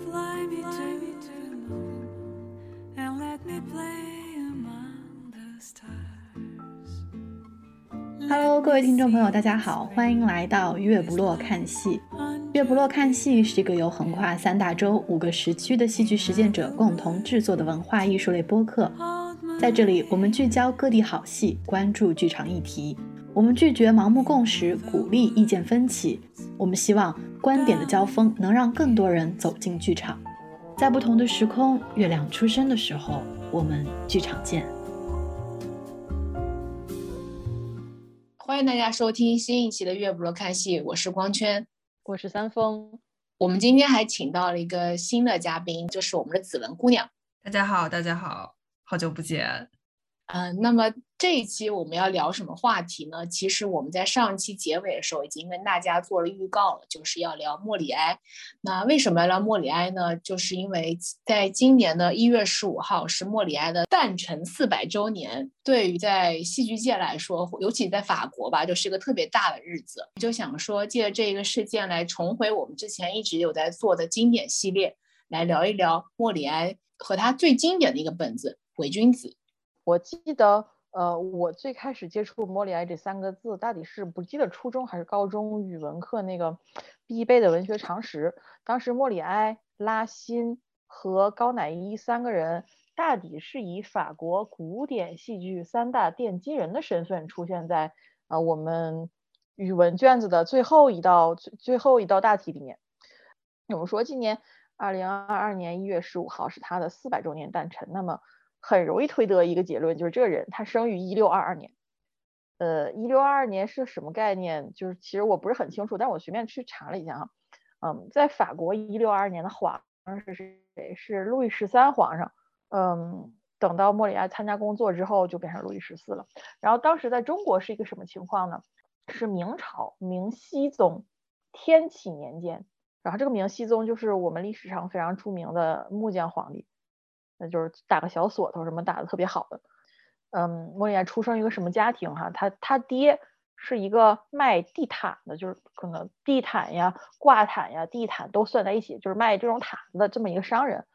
Fly me to the moon and let me play among the stars. Hello，各位听众朋友，大家好，欢迎来到月不落看戏。月不落看戏是一个由横跨三大洲、五个时区的戏剧实践者共同制作的文化艺术类播客。在这里，我们聚焦各地好戏，关注剧场议题。我们拒绝盲目共识，鼓励意见分歧。我们希望观点的交锋能让更多人走进剧场。在不同的时空，月亮出生的时候，我们剧场见。欢迎大家收听新一期的《月不落看戏》，我是光圈，我是三丰。我们今天还请到了一个新的嘉宾，就是我们的子文姑娘。大家好，大家好，好久不见。嗯，那么这一期我们要聊什么话题呢？其实我们在上一期结尾的时候已经跟大家做了预告了，就是要聊莫里埃。那为什么要聊莫里埃呢？就是因为在今年的一月十五号是莫里埃的诞辰四百周年，对于在戏剧界来说，尤其在法国吧，就是一个特别大的日子。就想说借这个事件来重回我们之前一直有在做的经典系列，来聊一聊莫里埃和他最经典的一个本子《伪君子》。我记得，呃，我最开始接触莫里埃这三个字，大抵是不记得初中还是高中语文课那个必备的文学常识。当时莫里埃、拉辛和高乃伊三个人，大抵是以法国古典戏剧三大奠基人的身份出现在啊我们语文卷子的最后一道最最后一道大题里面。我们说今年二零二二年一月十五号是他的四百周年诞辰，那么。很容易推得一个结论，就是这个人他生于一六二二年。呃，一六二二年是什么概念？就是其实我不是很清楚，但我随便去查了一下哈。嗯，在法国一六二二年的皇上是谁？是路易十三皇上。嗯，等到莫里埃参加工作之后，就变成路易十四了。然后当时在中国是一个什么情况呢？是明朝明熹宗天启年间。然后这个明熹宗就是我们历史上非常著名的木匠皇帝。那就是打个小锁头什么打的特别好的，嗯，莫言出生一个什么家庭哈？他他爹是一个卖地毯的，就是可能地毯呀、挂毯呀、地毯都算在一起，就是卖这种毯子的这么一个商人。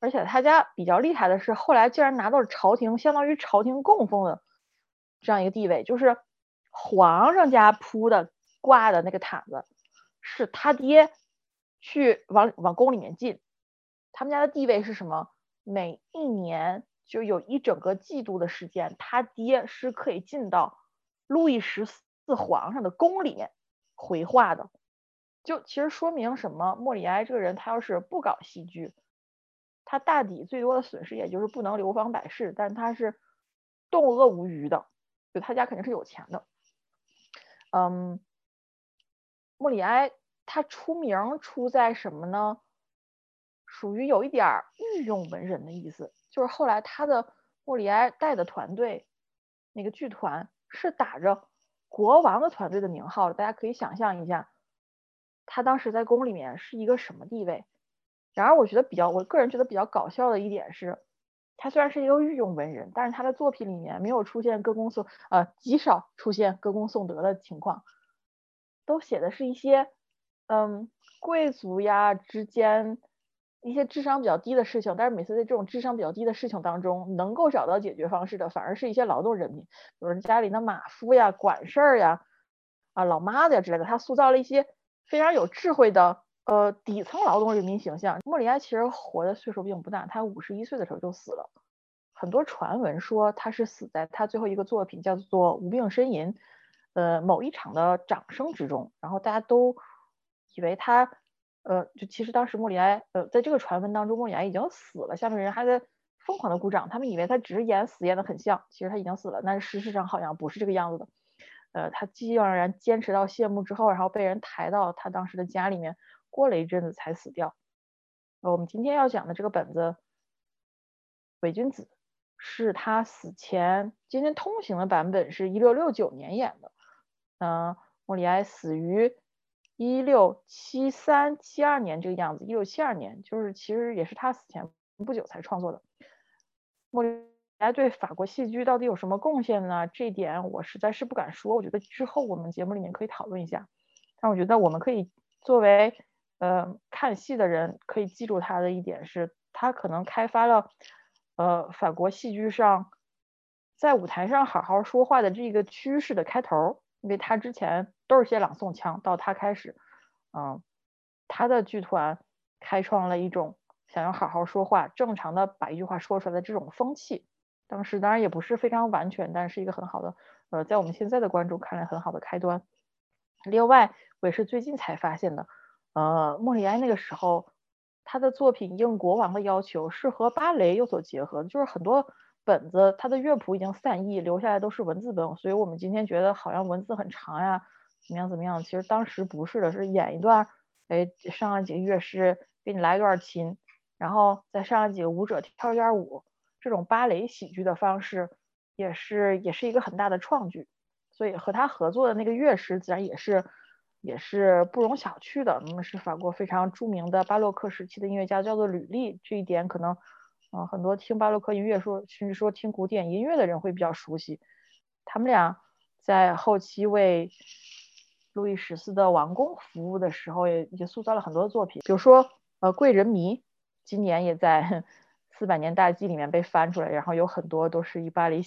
而且他家比较厉害的是，后来竟然拿到了朝廷相当于朝廷供奉的这样一个地位，就是皇上家铺的挂的那个毯子，是他爹去往往宫里面进。他们家的地位是什么？每一年就有一整个季度的时间，他爹是可以进到路易十四皇上的宫里面回话的。就其实说明什么？莫里埃这个人，他要是不搞戏剧，他大抵最多的损失也就是不能流芳百世，但他是动恶无余的，就他家肯定是有钱的。嗯，莫里埃他出名出在什么呢？属于有一点御用文人的意思，就是后来他的莫里埃带的团队，那个剧团是打着国王的团队的名号的。大家可以想象一下，他当时在宫里面是一个什么地位。然而，我觉得比较，我个人觉得比较搞笑的一点是，他虽然是一个御用文人，但是他的作品里面没有出现歌功颂，呃，极少出现歌功颂德的情况，都写的是一些，嗯，贵族呀之间。一些智商比较低的事情，但是每次在这种智商比较低的事情当中，能够找到解决方式的，反而是一些劳动人民，比如家里的马夫呀、管事儿呀、啊老妈子呀之类的。他塑造了一些非常有智慧的呃底层劳动人民形象。莫里埃其实活的岁数并不大，他五十一岁的时候就死了。很多传闻说他是死在他最后一个作品叫做《无病呻吟》呃某一场的掌声之中，然后大家都以为他。呃，就其实当时莫里埃，呃，在这个传闻当中，莫里埃已经死了，下面人还在疯狂的鼓掌，他们以为他只是演死演的很像，其实他已经死了，但是事实上好像不是这个样子的。呃，他既然然坚持到谢幕之后，然后被人抬到他当时的家里面，过了一阵子才死掉。呃，我们今天要讲的这个本子《伪君子》，是他死前今天通行的版本是一六六九年演的。嗯，莫里埃死于。一六七三七二年这个样子，一六七二年就是其实也是他死前不久才创作的。莫里埃对法国戏剧到底有什么贡献呢？这一点我实在是不敢说，我觉得之后我们节目里面可以讨论一下。但我觉得我们可以作为呃，看戏的人可以记住他的一点是，他可能开发了呃法国戏剧上在舞台上好好说话的这个趋势的开头，因为他之前都是些朗诵腔，到他开始，嗯，他的剧团开创了一种想要好好说话、正常的把一句话说出来的这种风气。当时当然也不是非常完全，但是一个很好的，呃，在我们现在的观众看来很好的开端。另外，我也是最近才发现的。呃，莫里埃那个时候，他的作品应国王的要求是和芭蕾有所结合的，就是很多本子他的乐谱已经散佚，留下来都是文字本，所以我们今天觉得好像文字很长呀，怎么样怎么样？其实当时不是的，是演一段，哎，上了几个乐师给你来一段琴，然后再上了几个舞者跳一段舞，这种芭蕾喜剧的方式也是也是一个很大的创举，所以和他合作的那个乐师自然也是。也是不容小觑的。那么是法国非常著名的巴洛克时期的音乐家，叫做吕利。这一点可能，嗯，很多听巴洛克音乐说，甚至说听古典音乐的人会比较熟悉。他们俩在后期为路易十四的王宫服务的时候，也也塑造了很多作品。比如说，呃，《贵人迷》今年也在 四百年大计里面被翻出来，然后有很多都是以芭蕾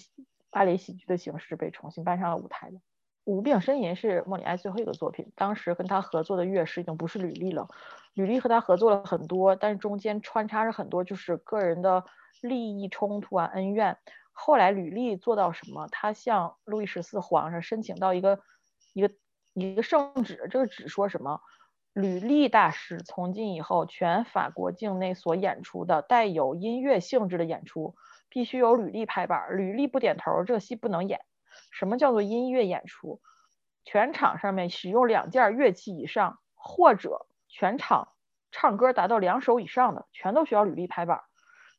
芭蕾喜剧的形式被重新搬上了舞台的。无病呻吟是莫里埃最后一个作品，当时跟他合作的乐师已经不是吕利了。吕利和他合作了很多，但是中间穿插着很多就是个人的利益冲突啊、恩怨。后来吕利做到什么？他向路易十四皇上申请到一个一个一个圣旨，这个旨说什么？吕利大师从今以后，全法国境内所演出的带有音乐性质的演出，必须由吕利拍板，吕利不点头，这个戏不能演。什么叫做音乐演出？全场上面使用两件乐器以上，或者全场唱歌达到两首以上的，全都需要吕丽拍板。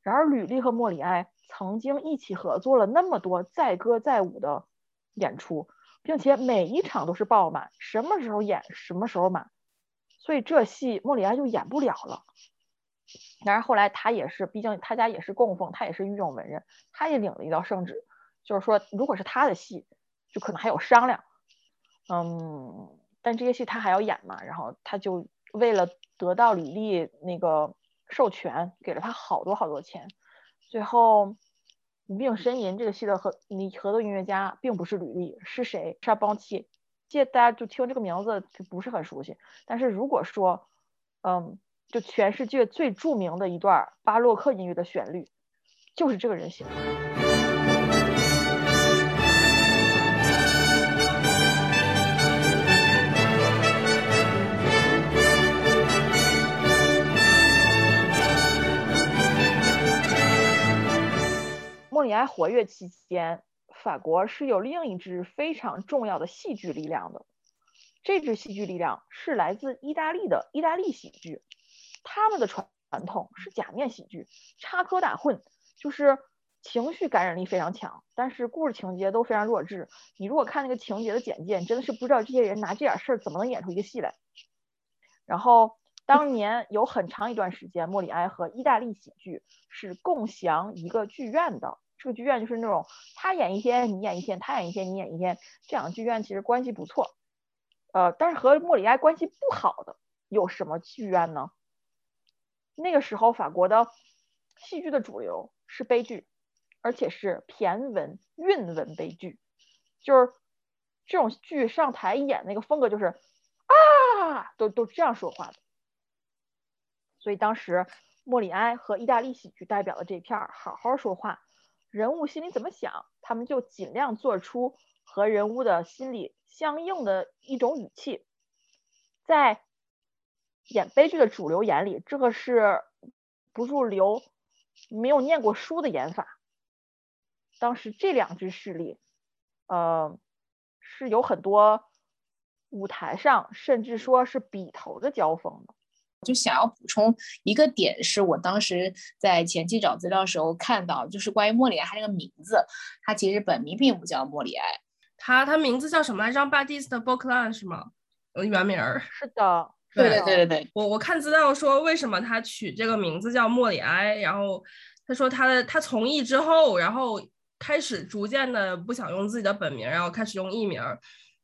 然而，吕丽和莫里埃曾经一起合作了那么多载歌载舞的演出，并且每一场都是爆满，什么时候演什么时候满，所以这戏莫里埃就演不了了。然而后来他也是，毕竟他家也是供奉，他也是御用文人，他也领了一道圣旨。就是说，如果是他的戏，就可能还有商量，嗯，但这些戏他还要演嘛，然后他就为了得到李丽那个授权，给了他好多好多钱。最后，《无病呻吟》这个戏的合你合作音乐家并不是吕丽，是谁？沙邦契。这大家就听这个名字就不是很熟悉。但是如果说，嗯，就全世界最著名的一段巴洛克音乐的旋律，就是这个人写的。莫里埃活跃期间，法国是有另一支非常重要的戏剧力量的。这支戏剧力量是来自意大利的意大利喜剧，他们的传传统是假面喜剧，插科打诨，就是情绪感染力非常强，但是故事情节都非常弱智。你如果看那个情节的简介，你真的是不知道这些人拿这点事儿怎么能演出一个戏来。然后，当年有很长一段时间，莫里埃和意大利喜剧是共享一个剧院的。这个剧院就是那种他演一天你演一天，他演一天你演一天，这样剧院其实关系不错。呃，但是和莫里埃关系不好的有什么剧院呢？那个时候法国的戏剧的主流是悲剧，而且是骈文韵文悲剧，就是这种剧上台演那个风格就是啊，都都这样说话的。所以当时莫里埃和意大利喜剧代表的这片儿好好说话。人物心里怎么想，他们就尽量做出和人物的心理相应的一种语气。在演悲剧的主流眼里，这个是不入流、没有念过书的演法。当时这两支势力，呃，是有很多舞台上甚至说是笔头的交锋的。就想要补充一个点，是我当时在前期找资料的时候看到，就是关于莫里埃他这个名字，他其实本名并不叫莫里埃，他他名字叫什么来着？Baptiste b o c l a n 是吗？呃，原名儿。是的，对对对对对。我我看资料说，为什么他取这个名字叫莫里埃，然后他说他的他从艺之后，然后开始逐渐的不想用自己的本名，然后开始用艺名。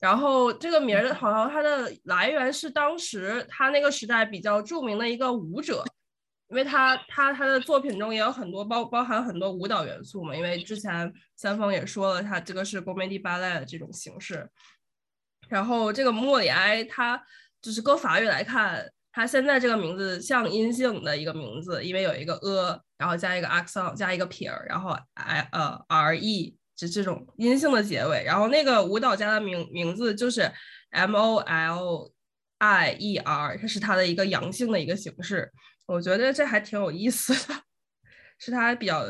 然后这个名儿好像它的来源是当时他那个时代比较著名的一个舞者，因为他他他的作品中也有很多包包含很多舞蹈元素嘛。因为之前三丰也说了，他这个是 comedy ballet 的这种形式。然后这个莫里埃，他就是搁法语来看，他现在这个名字像阴性的一个名字，因为有一个 a，然后加一个 accent，加一个撇儿，然后 i 呃 r e。是这种阴性的结尾，然后那个舞蹈家的名名字就是 M O L I E R，它是它的一个阳性的一个形式，我觉得这还挺有意思的，是他比较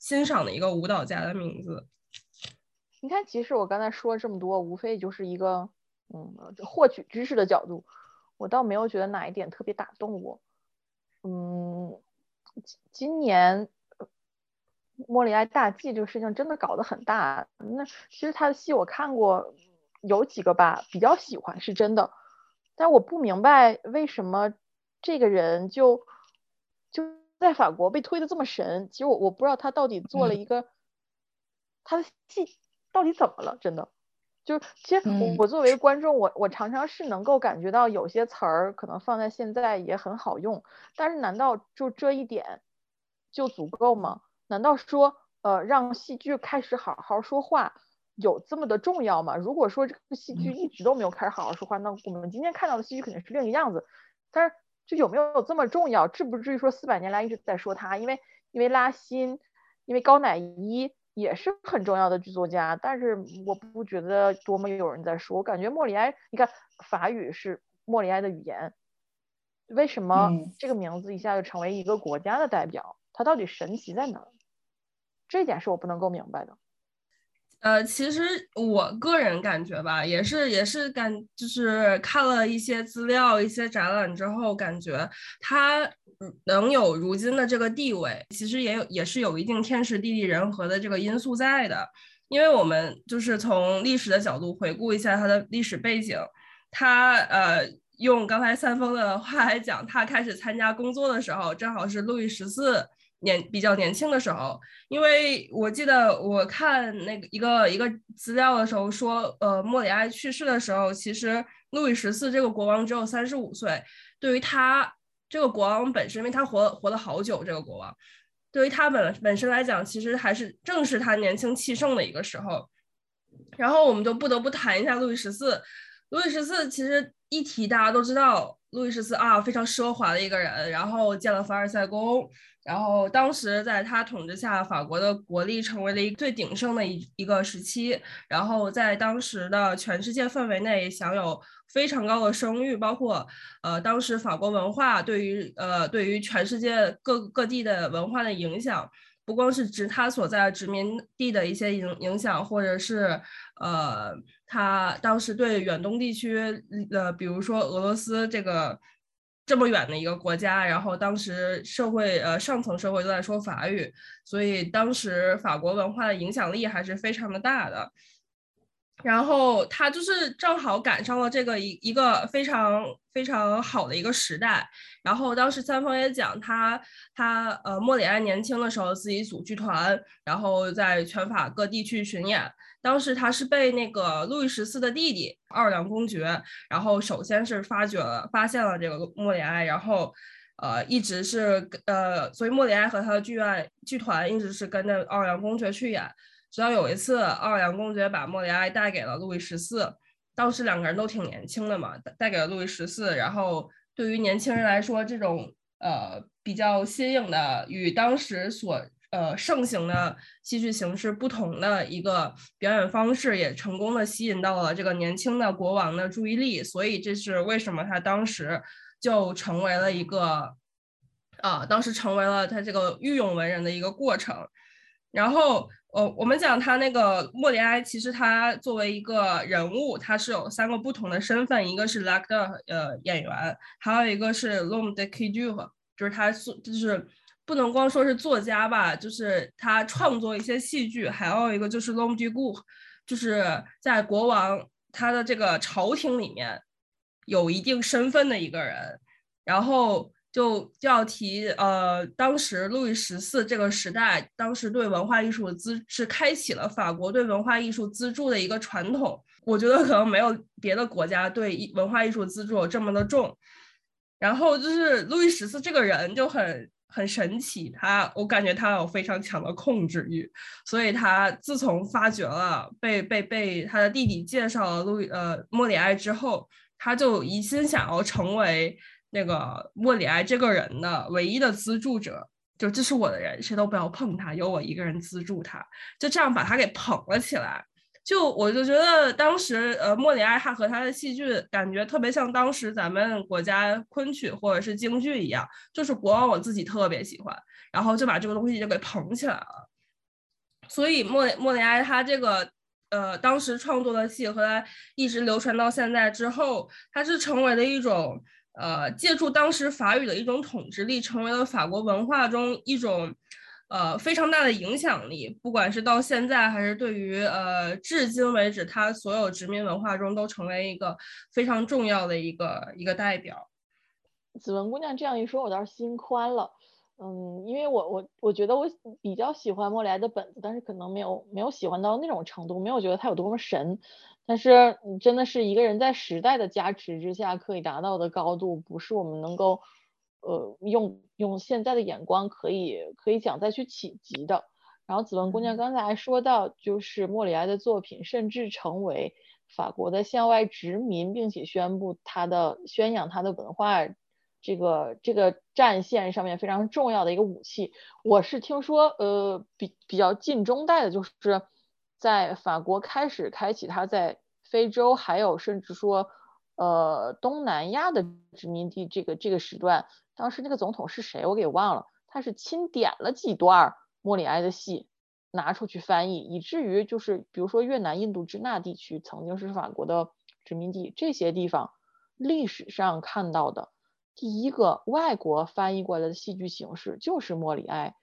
欣赏的一个舞蹈家的名字。你看，其实我刚才说这么多，无非就是一个嗯获取知识的角度，我倒没有觉得哪一点特别打动我。嗯，今年。莫里埃大祭这个事情真的搞得很大。那其实他的戏我看过有几个吧，比较喜欢是真的。但我不明白为什么这个人就就在法国被推的这么神。其实我我不知道他到底做了一个他的戏到底怎么了，真的。就其实我我作为观众，我我常常是能够感觉到有些词儿可能放在现在也很好用，但是难道就这一点就足够吗？难道说，呃，让戏剧开始好好说话有这么的重要吗？如果说这个戏剧一直都没有开始好好说话，那我们今天看到的戏剧肯定是另一个样子。但是，这有没有这么重要？至不至于说四百年来一直在说他，因为因为拉辛，因为高乃伊也是很重要的剧作家。但是我不觉得多么有人在说。我感觉莫里埃，你看法语是莫里埃的语言，为什么这个名字一下就成为一个国家的代表？它到底神奇在哪？这点是我不能够明白的。呃，其实我个人感觉吧，也是也是感，就是看了一些资料、一些展览之后，感觉他能有如今的这个地位，其实也有也是有一定天时地利人和的这个因素在的。因为我们就是从历史的角度回顾一下他的历史背景，他呃，用刚才三丰的话来讲，他开始参加工作的时候，正好是路易十四。年比较年轻的时候，因为我记得我看那个一个一个资料的时候说，呃，莫里埃去世的时候，其实路易十四这个国王只有三十五岁。对于他这个国王本身，因为他活活了好久，这个国王对于他本本身来讲，其实还是正是他年轻气盛的一个时候。然后我们就不得不谈一下路易十四。路易十四其实一提大家都知道，路易十四啊，非常奢华的一个人，然后建了凡尔赛宫。然后当时在他统治下，法国的国力成为了一最鼎盛的一一个时期。然后在当时的全世界范围内享有非常高的声誉，包括呃当时法国文化对于呃对于全世界各各地的文化的影响，不光是指他所在殖民地的一些影影响，或者是呃他当时对远东地区呃比如说俄罗斯这个。这么远的一个国家，然后当时社会呃上层社会都在说法语，所以当时法国文化的影响力还是非常的大的。然后他就是正好赶上了这个一一个非常非常好的一个时代。然后当时三丰也讲他他呃莫里埃年轻的时候自己组剧团，然后在全法各地去巡演。当时他是被那个路易十四的弟弟奥尔良公爵，然后首先是发掘了、发现了这个莫里埃，然后，呃，一直是呃，所以莫里埃和他的剧院剧团一直是跟着奥尔良公爵去演。直到有一次，奥尔良公爵把莫里埃带给了路易十四，当时两个人都挺年轻的嘛，带给了路易十四。然后对于年轻人来说，这种呃比较新颖的与当时所呃，盛行的戏剧形式不同的一个表演方式，也成功的吸引到了这个年轻的国王的注意力，所以这是为什么他当时就成为了一个，啊，当时成为了他这个御用文人的一个过程。然后，呃，我们讲他那个莫里埃，其实他作为一个人物，他是有三个不同的身份，一个是 l a c 的呃演员，还有一个是 L'homme de c u e 就是他就是。不能光说是作家吧，就是他创作一些戏剧，还有一个就是 l o m d i g u 就是在国王他的这个朝廷里面有一定身份的一个人。然后就就要提，呃，当时路易十四这个时代，当时对文化艺术资是开启了法国对文化艺术资助的一个传统。我觉得可能没有别的国家对艺文化艺术资助这么的重。然后就是路易十四这个人就很很神奇，他我感觉他有非常强的控制欲，所以他自从发觉了被被被他的弟弟介绍了路呃莫里埃之后，他就一心想要成为那个莫里埃这个人的唯一的资助者。就这是我的人，谁都不要碰他，由我一个人资助他，就这样把他给捧了起来。就我就觉得当时呃莫里埃他和他的戏剧感觉特别像当时咱们国家昆曲或者是京剧一样，就是国王我自己特别喜欢，然后就把这个东西就给捧起来了。所以莫莫里埃他这个呃当时创作的戏和他一直流传到现在之后，他是成为了一种。呃，借助当时法语的一种统治力，成为了法国文化中一种呃非常大的影响力。不管是到现在，还是对于呃至今为止，它所有殖民文化中都成为一个非常重要的一个一个代表。子文姑娘这样一说，我倒是心宽了。嗯，因为我我我觉得我比较喜欢莫莱的本子，但是可能没有没有喜欢到那种程度，没有觉得他有多么神。但是，真的是一个人在时代的加持之下可以达到的高度，不是我们能够，呃，用用现在的眼光可以可以讲再去企及的。然后，子文姑娘刚才还说到，就是莫里埃的作品甚至成为法国的向外殖民，并且宣布他的宣扬他的文化这个这个战线上面非常重要的一个武器。我是听说，呃，比比较近中代的，就是。在法国开始开启他在非洲，还有甚至说，呃，东南亚的殖民地这个这个时段，当时那个总统是谁？我给忘了。他是钦点了几段莫里埃的戏，拿出去翻译，以至于就是比如说越南、印度支那地区曾经是法国的殖民地，这些地方历史上看到的第一个外国翻译过来的戏剧形式就是莫里埃，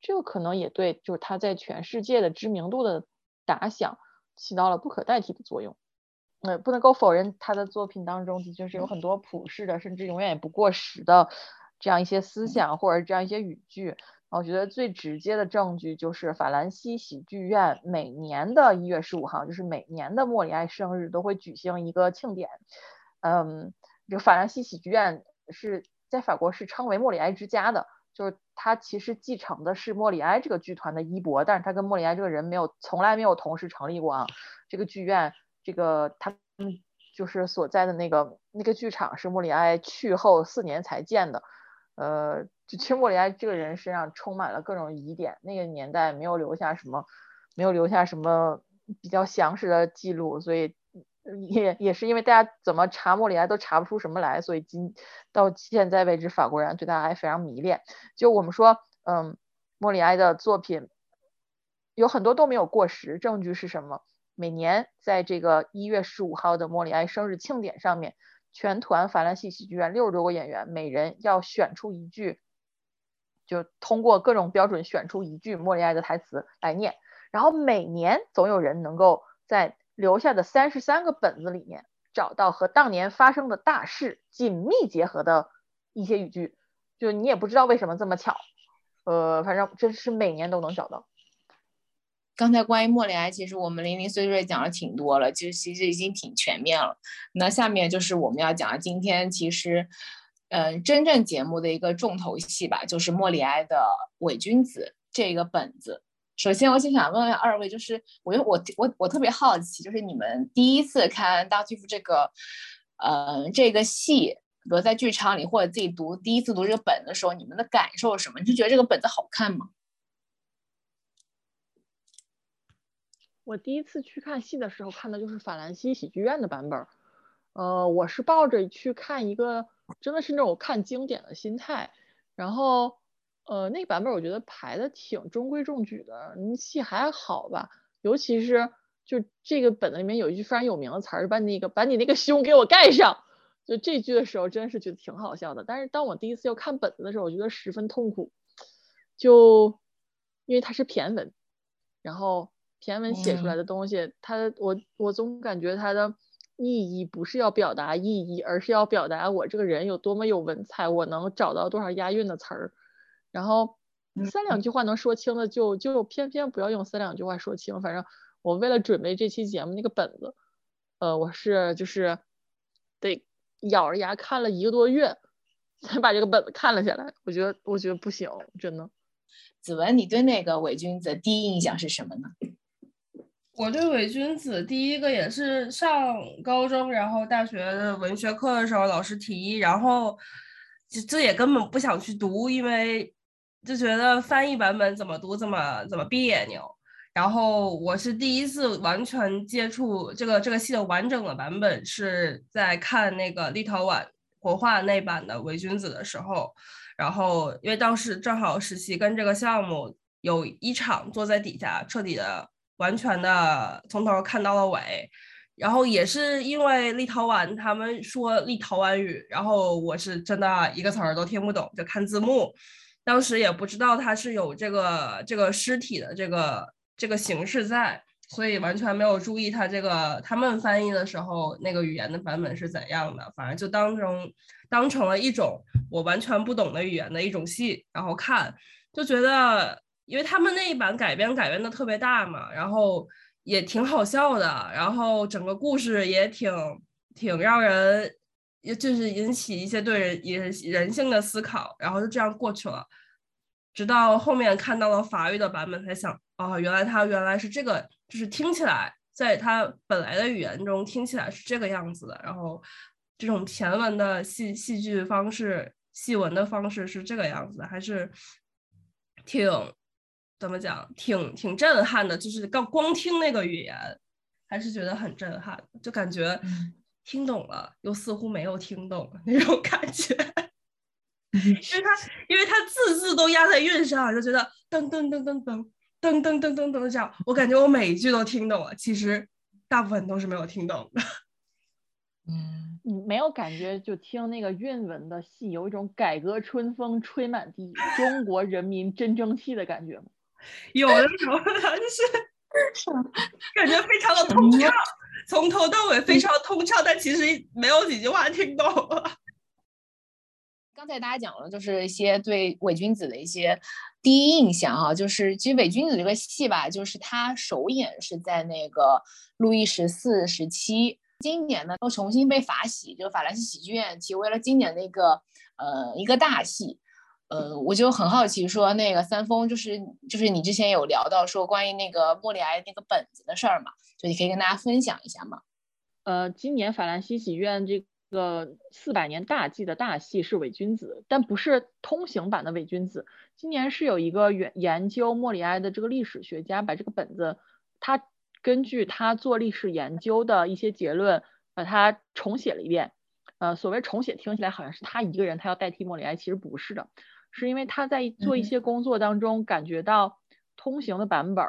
这个可能也对，就是他在全世界的知名度的。打响起到了不可代替的作用，呃，不能够否认他的作品当中的确是有很多普世的，甚至永远也不过时的这样一些思想或者这样一些语句。我觉得最直接的证据就是法兰西喜剧院每年的一月十五号，就是每年的莫里埃生日都会举行一个庆典。嗯，这个法兰西喜剧院是在法国是称为莫里埃之家的。就是他其实继承的是莫里埃这个剧团的衣钵，但是他跟莫里埃这个人没有从来没有同时成立过啊。这个剧院，这个他们就是所在的那个那个剧场是莫里埃去后四年才建的。呃，就其实莫里埃这个人身上充满了各种疑点，那个年代没有留下什么，没有留下什么比较详实的记录，所以。也也是因为大家怎么查莫里埃都查不出什么来，所以今到现在为止，法国人对他还非常迷恋。就我们说，嗯，莫里埃的作品有很多都没有过时，证据是什么？每年在这个一月十五号的莫里埃生日庆典上面，全团法兰西喜剧院六十多个演员，每人要选出一句，就通过各种标准选出一句莫里埃的台词来念，然后每年总有人能够在。留下的三十三个本子里面，找到和当年发生的大事紧密结合的一些语句，就你也不知道为什么这么巧，呃，反正这是每年都能找到。刚才关于莫里埃，其实我们零零碎碎讲了挺多了，就其实已经挺全面了。那下面就是我们要讲的今天其实，嗯，真正节目的一个重头戏吧，就是莫里埃的《伪君子》这个本子。首先，我就想问问二位，就是我我我我特别好奇，就是你们第一次看《大巨夫》这个，呃，这个戏，比如在剧场里或者自己读第一次读这个本的时候，你们的感受是什么？你就觉得这个本子好看吗？我第一次去看戏的时候，看的就是法兰西喜剧院的版本，呃，我是抱着去看一个真的是那种看经典的心态，然后。呃，那个版本我觉得排的挺中规中矩的，戏还好吧。尤其是就这个本子里面有一句非常有名的词儿，把那个把你那个胸给我盖上，就这句的时候真是觉得挺好笑的。但是当我第一次要看本子的时候，我觉得十分痛苦，就因为它是骈文，然后骈文写出来的东西，它我我总感觉它的意义不是要表达意义，而是要表达我这个人有多么有文采，我能找到多少押韵的词儿。然后三两句话能说清的，就就偏偏不要用三两句话说清。反正我为了准备这期节目，那个本子呃，我是就是得咬着牙看了一个多月，才把这个本子看了下来。我觉得我觉得不行，真的。子文，你对那个伪君子第一印象是什么呢？我对伪君子第一个也是上高中，然后大学的文学课的时候老师提，然后这这也根本不想去读，因为就觉得翻译版本怎么读怎么怎么别扭。然后我是第一次完全接触这个这个戏的完整的版本，是在看那个立陶宛国画那版的伪君子的时候。然后因为当时正好实习跟这个项目有一场坐在底下彻底的。完全的从头看到了尾，然后也是因为立陶宛他们说立陶宛语，然后我是真的一个词儿都听不懂，就看字幕。当时也不知道它是有这个这个尸体的这个这个形式在，所以完全没有注意它这个他们翻译的时候那个语言的版本是怎样的，反正就当中当成了一种我完全不懂的语言的一种戏，然后看就觉得。因为他们那一版改编改编的特别大嘛，然后也挺好笑的，然后整个故事也挺挺让人，也就是引起一些对人人人性的思考，然后就这样过去了。直到后面看到了法语的版本，才想，哦，原来他原来是这个，就是听起来在他本来的语言中听起来是这个样子的，然后这种骈文的戏戏剧方式、戏文的方式是这个样子，还是挺。怎么讲，挺挺震撼的，就是刚光听那个语言，还是觉得很震撼，就感觉听懂了，又似乎没有听懂那种感觉。因为他，因为他字字都压在韵上，就觉得噔噔噔噔噔噔噔噔噔噔这样，我感觉我每一句都听懂了，其实大部分都是没有听懂的。嗯，你没有感觉就听那个韵文的戏，有一种改革春风吹满地，中国人民真争气的感觉吗？有的时候就是 感觉非常的通畅，从头到尾非常通畅，但其实没有几句话听懂了。刚才大家讲了，就是一些对伪君子的一些第一印象啊，就是其实伪君子这个戏吧，就是他首演是在那个路易十四时期，今年呢又重新被法喜，就是法兰西喜剧院提为了今年的一个呃一个大戏。呃，我就很好奇，说那个三丰，就是就是你之前有聊到说关于那个莫里埃那个本子的事儿嘛，就你可以跟大家分享一下吗？呃，今年法兰西喜院这个四百年大祭的大戏是伪君子，但不是通行版的伪君子。今年是有一个研研究莫里埃的这个历史学家，把这个本子，他根据他做历史研究的一些结论，把它重写了一遍。呃，所谓重写，听起来好像是他一个人，他要代替莫里埃，其实不是的。是因为他在做一些工作当中感觉到通行的版本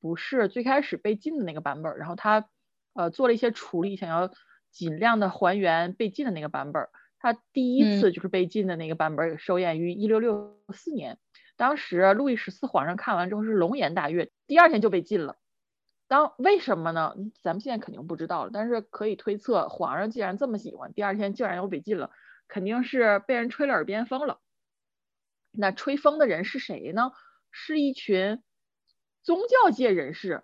不是最开始被禁的那个版本，然后他呃做了一些处理，想要尽量的还原被禁的那个版本。他第一次就是被禁的那个版本首演于一六六四年，当时路易十四皇上看完之后是龙颜大悦，第二天就被禁了。当为什么呢？咱们现在肯定不知道了，但是可以推测，皇上既然这么喜欢，第二天竟然又被禁了，肯定是被人吹了耳边风了。那吹风的人是谁呢？是一群宗教界人士。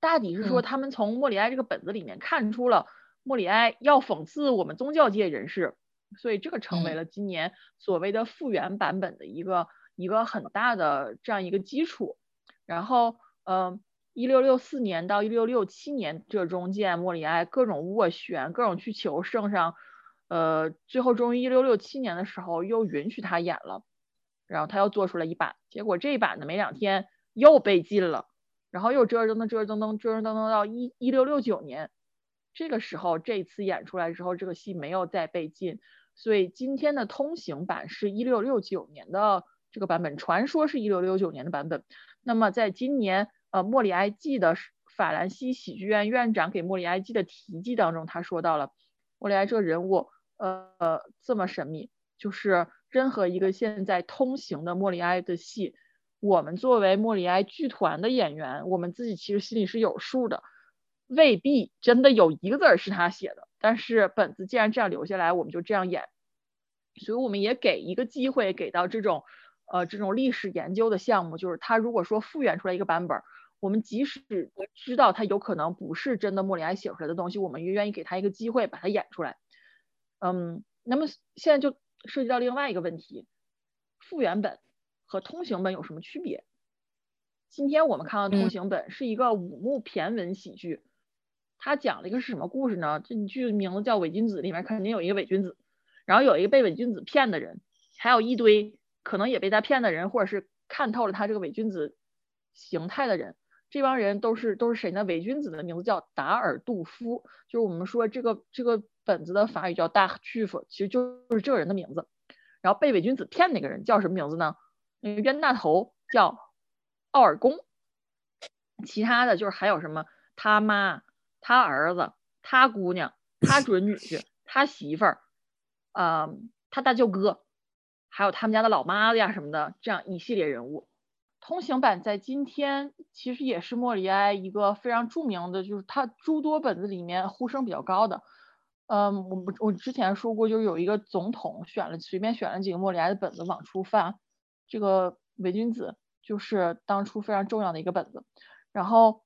大抵是说，他们从莫里埃这个本子里面看出了莫里埃要讽刺我们宗教界人士，所以这个成为了今年所谓的复原版本的一个一个很大的这样一个基础。然后，嗯，一六六四年到一六六七年这中间，莫里埃各种斡旋，各种去求圣上。呃，最后终于一六六七年的时候又允许他演了，然后他又做出了一版，结果这一版呢没两天又被禁了，然后又折折腾腾折腾腾折腾腾到一一六六九年，这个时候这次演出来之后，这个戏没有再被禁，所以今天的通行版是一六六九年的这个版本，传说是一六六九年的版本。那么在今年呃莫里埃记的法兰西喜剧院院长给莫里埃记的题记当中，他说到了莫里埃这个人物。呃，这么神秘，就是任何一个现在通行的莫里埃的戏，我们作为莫里埃剧团的演员，我们自己其实心里是有数的，未必真的有一个字儿是他写的。但是本子既然这样留下来，我们就这样演，所以我们也给一个机会给到这种呃这种历史研究的项目，就是他如果说复原出来一个版本，我我们即使知道他有可能不是真的莫里埃写出来的东西，我们也愿意给他一个机会把它演出来。嗯，那么现在就涉及到另外一个问题，复原本和通行本有什么区别？今天我们看到通行本是一个五幕骈文喜剧，它讲了一个是什么故事呢？这剧名字叫《伪君子》，里面肯定有一个伪君子，然后有一个被伪君子骗的人，还有一堆可能也被他骗的人，或者是看透了他这个伪君子形态的人。这帮人都是都是谁呢？伪君子的名字叫达尔杜夫，就是我们说这个这个本子的法语叫大屈夫，其实就是这个人的名字。然后被伪君子骗那个人叫什么名字呢？那个冤大头叫奥尔公。其他的就是还有什么他妈、他儿子、他姑娘、他准女婿、他媳妇儿，呃，他大舅哥，还有他们家的老妈子呀什么的，这样一系列人物。通行版在今天其实也是莫里埃一个非常著名的，就是他诸多本子里面呼声比较高的。嗯，我我之前说过，就是有一个总统选了随便选了几个莫里埃的本子往出发，这个伪君子就是当初非常重要的一个本子。然后，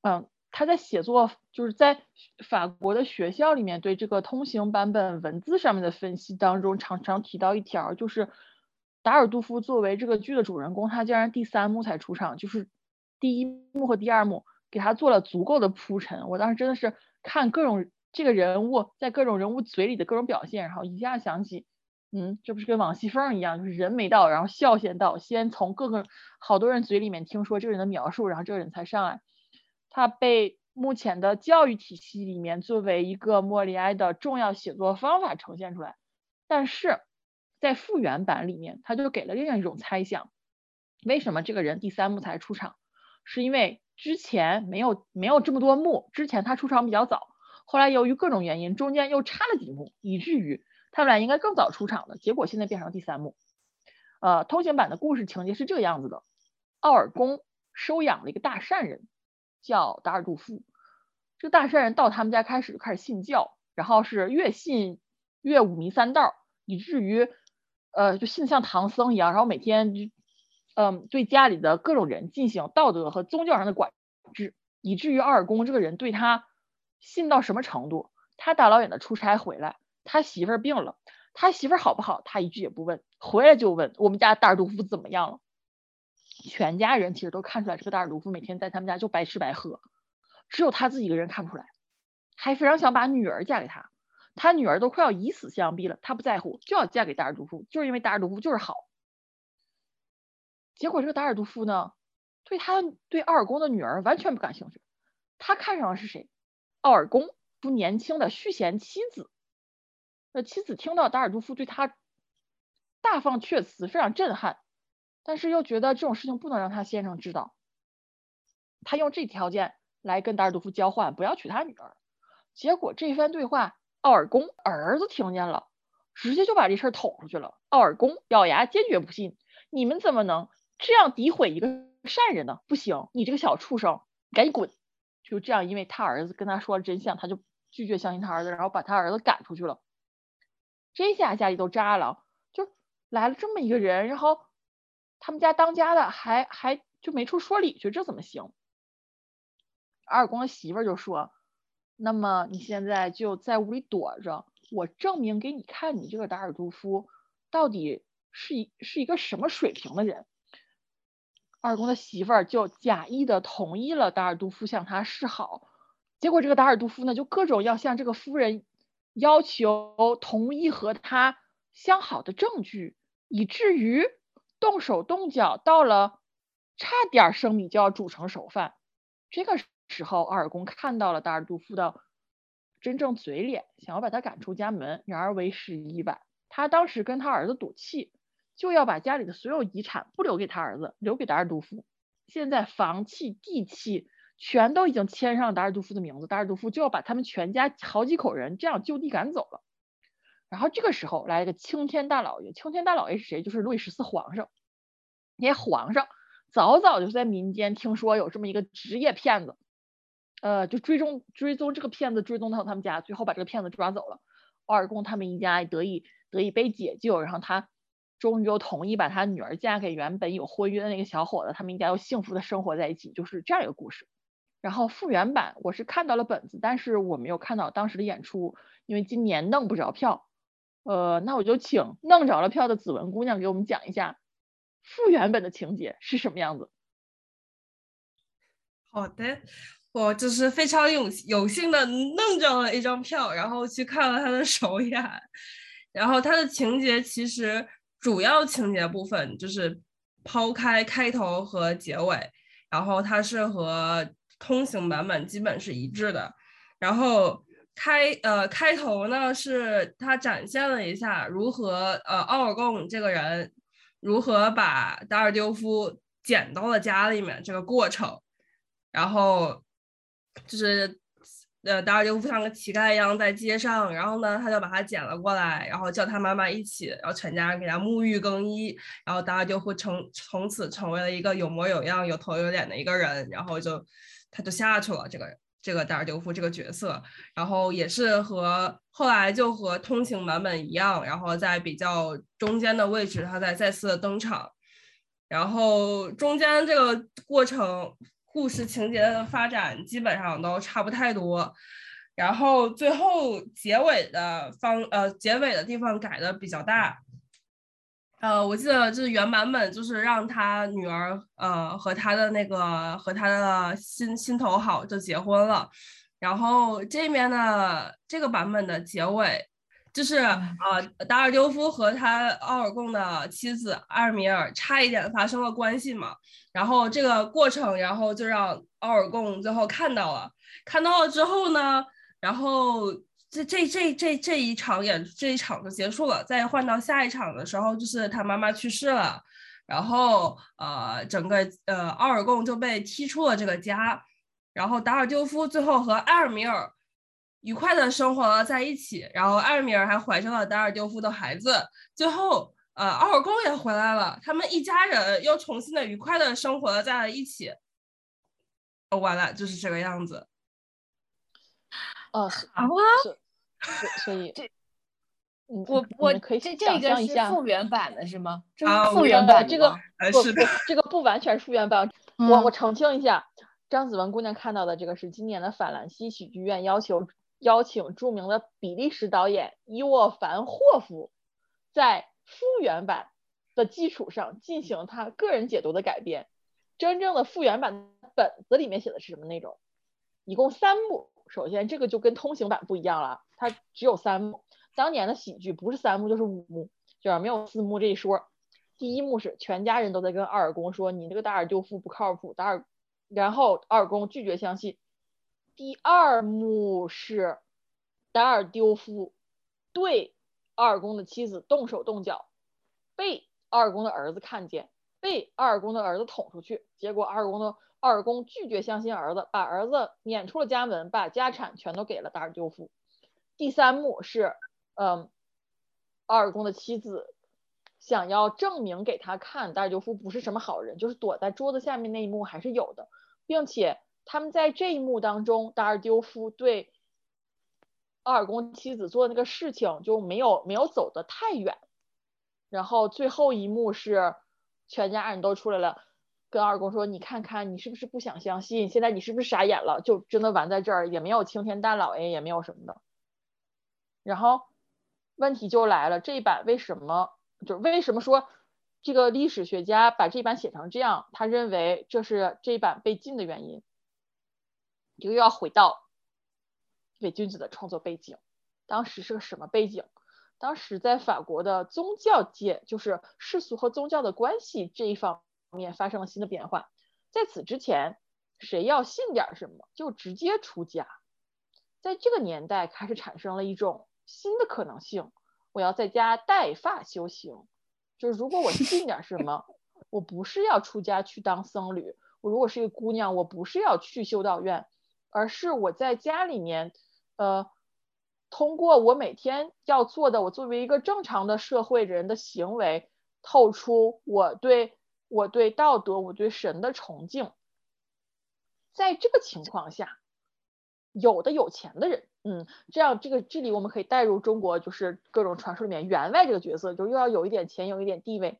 嗯，他在写作就是在法国的学校里面对这个通行版本文字上面的分析当中，常常提到一条，就是。达尔杜夫作为这个剧的主人公，他竟然第三幕才出场，就是第一幕和第二幕给他做了足够的铺陈。我当时真的是看各种这个人物在各种人物嘴里的各种表现，然后一下想起，嗯，这不是跟王熙凤一样，就是人没到，然后笑先到，先从各个好多人嘴里面听说这个人的描述，然后这个人才上来。他被目前的教育体系里面作为一个莫里埃的重要写作方法呈现出来，但是。在复原版里面，他就给了另外一种猜想：为什么这个人第三幕才出场？是因为之前没有没有这么多幕，之前他出场比较早，后来由于各种原因，中间又插了几幕，以至于他们俩应该更早出场的，结果现在变成第三幕。呃，通行版的故事情节是这个样子的：奥尔公收养了一个大善人，叫达尔杜夫。这个大善人到他们家开始就开始信教，然后是越信越五迷三道，以至于。呃，就信像唐僧一样，然后每天就，嗯，对家里的各种人进行道德和宗教上的管制，以至于奥尔公这个人对他信到什么程度？他大老远的出差回来，他媳妇儿病了，他媳妇儿好不好？他一句也不问，回来就问我们家达尔杜夫怎么样了。全家人其实都看出来，这个达尔杜夫每天在他们家就白吃白喝，只有他自己一个人看不出来，还非常想把女儿嫁给他。他女儿都快要以死相逼了，他不在乎，就要嫁给达尔杜夫，就是因为达尔杜夫就是好。结果这个达尔杜夫呢，对他对奥尔宫的女儿完全不感兴趣，他看上的是谁？奥尔宫不年轻的续弦妻子。那妻子听到达尔杜夫对他大放阙词，非常震撼，但是又觉得这种事情不能让他先生知道，他用这条件来跟达尔杜夫交换，不要娶他女儿。结果这番对话。奥尔公儿子听见了，直接就把这事儿捅出去了。奥尔公咬牙坚决不信，你们怎么能这样诋毁一个善人呢？不行，你这个小畜生，赶紧滚！就这样，因为他儿子跟他说了真相，他就拒绝相信他儿子，然后把他儿子赶出去了。这下家里都炸了，就来了这么一个人，然后他们家当家的还还就没处说理去，这怎么行？阿尔公的媳妇就说。那么你现在就在屋里躲着，我证明给你看，你这个达尔杜夫到底是一是一个什么水平的人。二公的媳妇儿就假意的同意了达尔杜夫向他示好，结果这个达尔杜夫呢，就各种要向这个夫人要求同意和他相好的证据，以至于动手动脚，到了差点生米就要煮成熟饭。这个。时候，奥尔公看到了达尔杜夫的真正嘴脸，想要把他赶出家门，然而为时已晚。他当时跟他儿子赌气，就要把家里的所有遗产不留给他儿子，留给达尔杜夫。现在房契、地契全都已经签上达尔杜夫的名字，达尔杜夫就要把他们全家好几口人这样就地赶走了。然后这个时候来了个青天大老爷，青天大老爷是谁？就是路易十四皇上。那皇上早早就在民间听说有这么一个职业骗子。呃，就追踪追踪这个骗子，追踪到他们家，最后把这个骗子抓走了。奥尔公他们一家得以得以被解救，然后他终于又同意把他女儿嫁给原本有婚约的那个小伙子，他们一家又幸福的生活在一起，就是这样一个故事。然后复原版我是看到了本子，但是我没有看到当时的演出，因为今年弄不着票。呃，那我就请弄着了票的子文姑娘给我们讲一下复原本的情节是什么样子。好的，我就是非常有有幸的弄着了一张票，然后去看了他的首演。然后他的情节其实主要情节部分就是抛开开头和结尾，然后它是和通行版本基本是一致的。然后开呃开头呢是他展现了一下如何呃奥尔贡这个人如何把达尔丢夫捡到了家里面这个过程，然后就是。呃，达尔丢夫像个乞丐一样在街上，然后呢，他就把他捡了过来，然后叫他妈妈一起，然后全家给他沐浴更衣，然后达尔丢夫成从此成为了一个有模有样、有头有脸的一个人，然后就他就下去了这个这个达尔丢夫这个角色，然后也是和后来就和通行版本一样，然后在比较中间的位置，他再再次登场，然后中间这个过程。故事情节的发展基本上都差不太多，然后最后结尾的方呃结尾的地方改的比较大，呃，我记得就是原版本就是让他女儿呃和他的那个和他的心心头好就结婚了，然后这边的这个版本的结尾。就是啊，达尔丢夫和他奥尔贡的妻子埃尔米尔差一点发生了关系嘛，然后这个过程，然后就让奥尔贡最后看到了，看到了之后呢，然后这这这这这一场演这一场就结束了，再换到下一场的时候，就是他妈妈去世了，然后呃，整个呃奥尔贡就被踢出了这个家，然后达尔丢夫最后和埃尔米尔。愉快的生活了在一起，然后艾米尔还怀上了达尔丢夫的孩子，最后呃奥尔贡也回来了，他们一家人又重新的愉快的生活了在了一起。哦，完了，就是这个样子。哦，啊，所所以，我我可以这这个是复原版的是吗？啊，复原版这个不，这个不完全复原版。我我澄清一下，张子文姑娘看到的这个是今年的法兰西喜剧院要求。邀请著名的比利时导演伊沃凡霍夫，在复原版的基础上进行他个人解读的改编。真正的复原版本子里面写的是什么内容？一共三幕。首先，这个就跟通行版不一样了，它只有三幕。当年的喜剧不是三幕就是五幕，就是没有四幕这一说。第一幕是全家人都在跟阿尔公说：“你这个达尔丢夫不靠谱。”达尔，然后阿尔公拒绝相信。第二幕是达尔丢夫对二宫的妻子动手动脚，被二宫的儿子看见，被二宫的儿子捅出去。结果二宫的二宫拒绝相信儿子，把儿子撵出了家门，把家产全都给了达尔丢夫。第三幕是，嗯，二宫的妻子想要证明给他看达尔丢夫不是什么好人，就是躲在桌子下面那一幕还是有的，并且。他们在这一幕当中，达尔丢夫对奥尔公妻子做的那个事情就没有没有走得太远。然后最后一幕是全家人都出来了，跟二公说：“你看看，你是不是不想相信？现在你是不是傻眼了？就真的完在这儿，也没有青天大老爷，也没有什么的。”然后问题就来了，这一版为什么？就为什么说这个历史学家把这版写成这样？他认为这是这一版被禁的原因。又要回到伪君子的创作背景，当时是个什么背景？当时在法国的宗教界，就是世俗和宗教的关系这一方面发生了新的变化。在此之前，谁要信点什么就直接出家。在这个年代，开始产生了一种新的可能性：我要在家带发修行。就是如果我信点什么，我不是要出家去当僧侣。我如果是一个姑娘，我不是要去修道院。而是我在家里面，呃，通过我每天要做的，我作为一个正常的社会人的行为，透出我对我对道德、我对神的崇敬。在这个情况下，有的有钱的人嗯，这样这个这里我们可以带入中国就是各种传说里面员外这个角色，就又要有一点钱，有一点地位，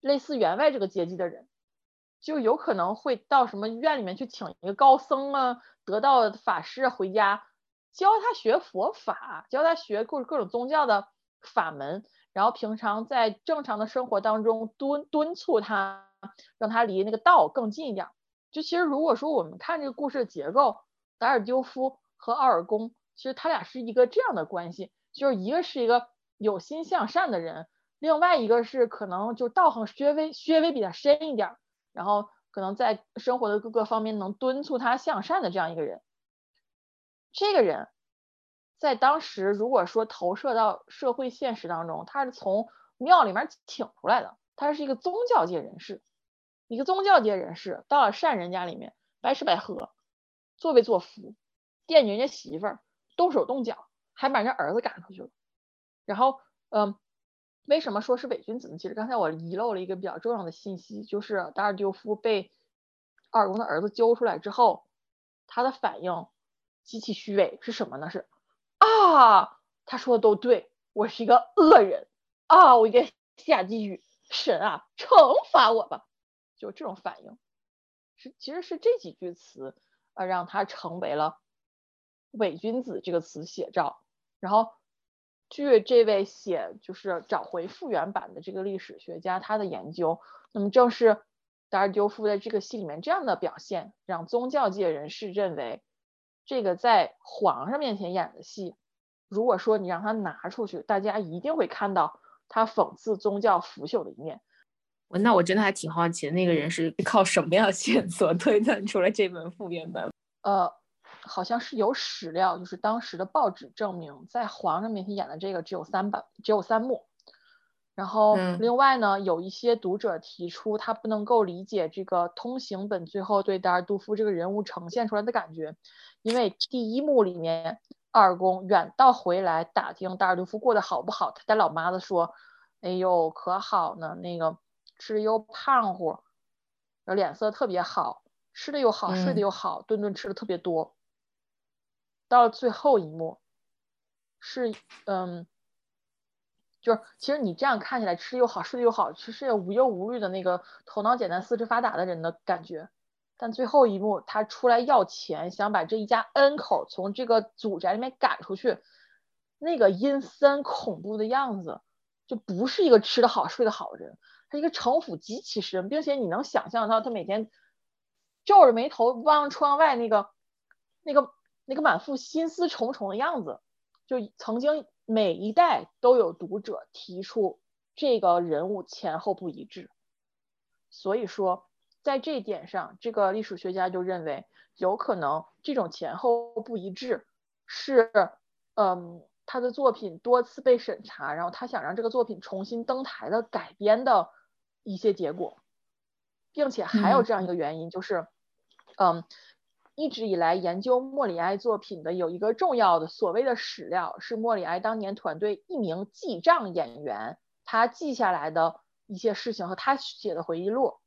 类似员外这个阶级的人，就有可能会到什么院里面去请一个高僧啊，得道法师回家教他学佛法，教他学各各种宗教的法门。然后平常在正常的生活当中敦敦促他，让他离那个道更近一点。就其实如果说我们看这个故事的结构，达尔丢夫和奥尔公，其实他俩是一个这样的关系，就是一个是一个有心向善的人，另外一个是可能就道行稍微稍微比他深一点，然后可能在生活的各个方面能敦促他向善的这样一个人。这个人。在当时，如果说投射到社会现实当中，他是从庙里面请出来的，他是一个宗教界人士，一个宗教界人士到了善人家里面，白吃白喝，作威作福，惦记人家媳妇儿，动手动脚，还把人家儿子赶出去了。然后，嗯，为什么说是伪君子呢？其实刚才我遗漏了一个比较重要的信息，就是达尔丢夫被二公的儿子揪出来之后，他的反应极其虚伪，是什么呢？是。啊，他说的都对，我是一个恶人啊！我应该下地狱，神啊，惩罚我吧！就这种反应，是其实是这几句词啊，让他成为了伪君子这个词写照。然后，据这位写就是找回复原版的这个历史学家他的研究，那么正是达尔丢夫在这个戏里面这样的表现，让宗教界人士认为。这个在皇上面前演的戏，如果说你让他拿出去，大家一定会看到他讽刺宗教腐朽的一面。我那我真的还挺好奇，那个人是靠什么样线索 推断出了这本复原版？呃，好像是有史料，就是当时的报纸证明，在皇上面前演的这个只有三版，只有三幕。然后另外呢，有一些读者提出他不能够理解这个通行本最后对达尔杜夫这个人物呈现出来的感觉。因为第一幕里面，二公远道回来打听达尔杜夫过得好不好，他带老妈子说：“哎呦，可好呢，那个吃的又胖乎，脸色特别好，吃的又好，睡的又好，顿顿吃的特别多。”到最后一幕，是嗯，就是其实你这样看起来吃的又好，睡的又好，其实也无忧无虑的那个头脑简单、四肢发达的人的感觉。但最后一幕，他出来要钱，想把这一家 N 口从这个祖宅里面赶出去，那个阴森恐怖的样子，就不是一个吃得好睡得好的人，他一个城府极其深，并且你能想象到他每天皱着眉头望窗外那个那个那个满腹心思重重的样子，就曾经每一代都有读者提出这个人物前后不一致，所以说。在这一点上，这个历史学家就认为，有可能这种前后不一致是，嗯，他的作品多次被审查，然后他想让这个作品重新登台的改编的一些结果，并且还有这样一个原因，就是，嗯，一直以来研究莫里埃作品的有一个重要的所谓的史料，是莫里埃当年团队一名记账演员他记下来的一些事情和他写的回忆录。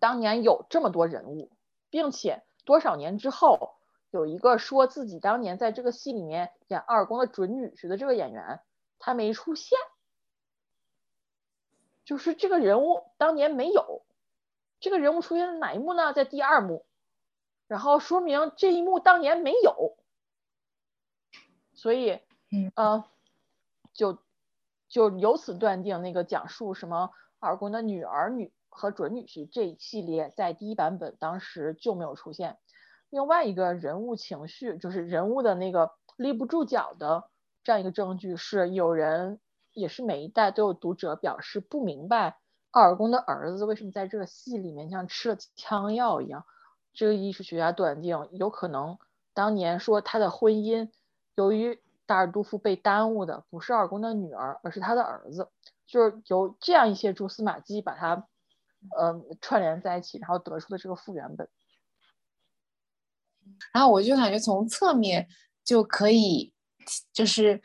当年有这么多人物，并且多少年之后，有一个说自己当年在这个戏里面演二宫的准女婿的这个演员，他没出现，就是这个人物当年没有，这个人物出现在哪一幕呢？在第二幕，然后说明这一幕当年没有，所以，嗯，就就由此断定那个讲述什么二公的女儿女。和准女婿这一系列在第一版本当时就没有出现。另外一个人物情绪，就是人物的那个立不住脚的这样一个证据，是有人也是每一代都有读者表示不明白奥尔公的儿子为什么在这个戏里面像吃了枪药一样。这个艺术学家断定，有可能当年说他的婚姻由于达尔杜夫被耽误的不是奥尔公的女儿，而是他的儿子，就是由这样一些蛛丝马迹把他。呃，串联在一起，然后得出的这个复原本。然后我就感觉从侧面就可以，就是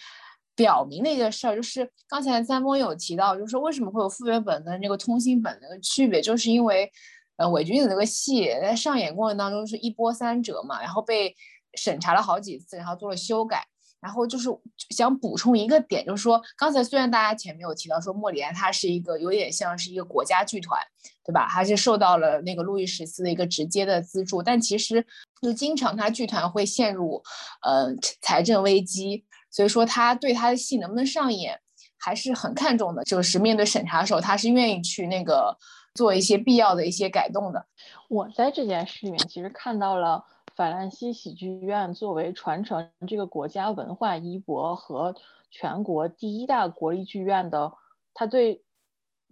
表明了一个事儿，就是刚才三波有提到，就是说为什么会有复原本跟那个通信本的区别，就是因为呃伪君子那个戏在上演过程当中是一波三折嘛，然后被审查了好几次，然后做了修改。然后就是想补充一个点，就是说刚才虽然大家前面有提到说莫里埃他是一个有点像是一个国家剧团，对吧？还是受到了那个路易十四的一个直接的资助，但其实就经常他剧团会陷入呃财政危机，所以说他对他的戏能不能上演还是很看重的。就是面对审查的时候，他是愿意去那个做一些必要的一些改动的。我在这件事里面其实看到了。法兰西喜剧院作为传承这个国家文化衣钵和全国第一大国立剧院的，他对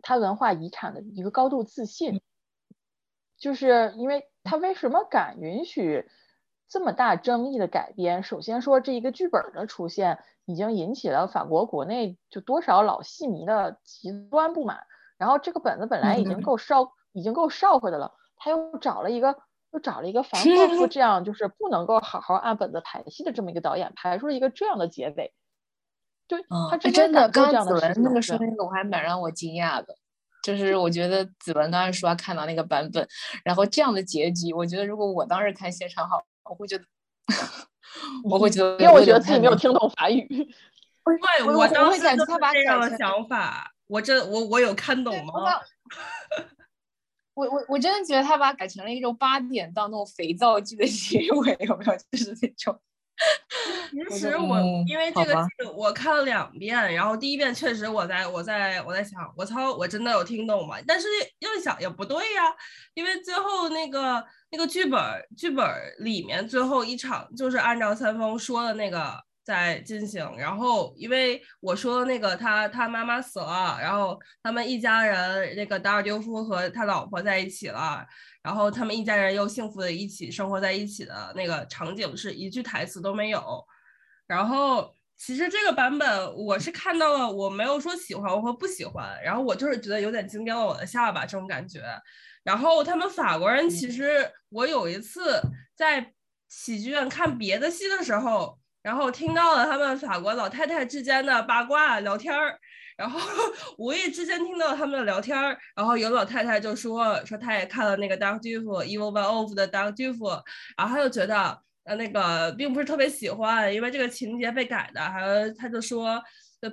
他文化遗产的一个高度自信，就是因为他为什么敢允许这么大争议的改编？首先说这一个剧本的出现已经引起了法国国内就多少老戏迷的极端不满，然后这个本子本来已经够烧，已经够烧火的了，他又找了一个。又找了一个凡霍夫这样，就是不能够好好按本子排戏的这么一个导演，排出了一个这样的结尾。对，他真的刚子文那个说那个，我还蛮让我惊讶的。就是我觉得子文刚才说看到那个版本，然后这样的结局，我觉得如果我当时看现场，好，我会觉得，我会觉得，因为我觉得自己没有听懂法语。对，我当时就是这样的想法。我这我我有看懂吗？我我我真的觉得他把改成了一种八点档那种肥皂剧的结尾，有没有？就是那种。其实我因为这个剧我看了两遍，然后第一遍确实我在我在我在想，我操，我真的有听懂吗？但是又想也不对呀，因为最后那个那个剧本剧本里面最后一场就是按照三丰说的那个。在进行，然后因为我说那个他他妈妈死了，然后他们一家人那个达尔丢夫和他老婆在一起了，然后他们一家人又幸福的一起生活在一起的那个场景是一句台词都没有。然后其实这个版本我是看到了，我没有说喜欢或不喜欢，然后我就是觉得有点惊掉了我的下巴这种感觉。然后他们法国人其实我有一次在喜剧院看别的戏的时候。然后听到了他们法国老太太之间的八卦聊天儿，然后 无意之间听到他们的聊天儿，然后有老太太就说说她也看了那个 Dark d u f Evil One Of 的 Dark d u f 然后她就觉得呃那个并不是特别喜欢，因为这个情节被改的，还有她就说就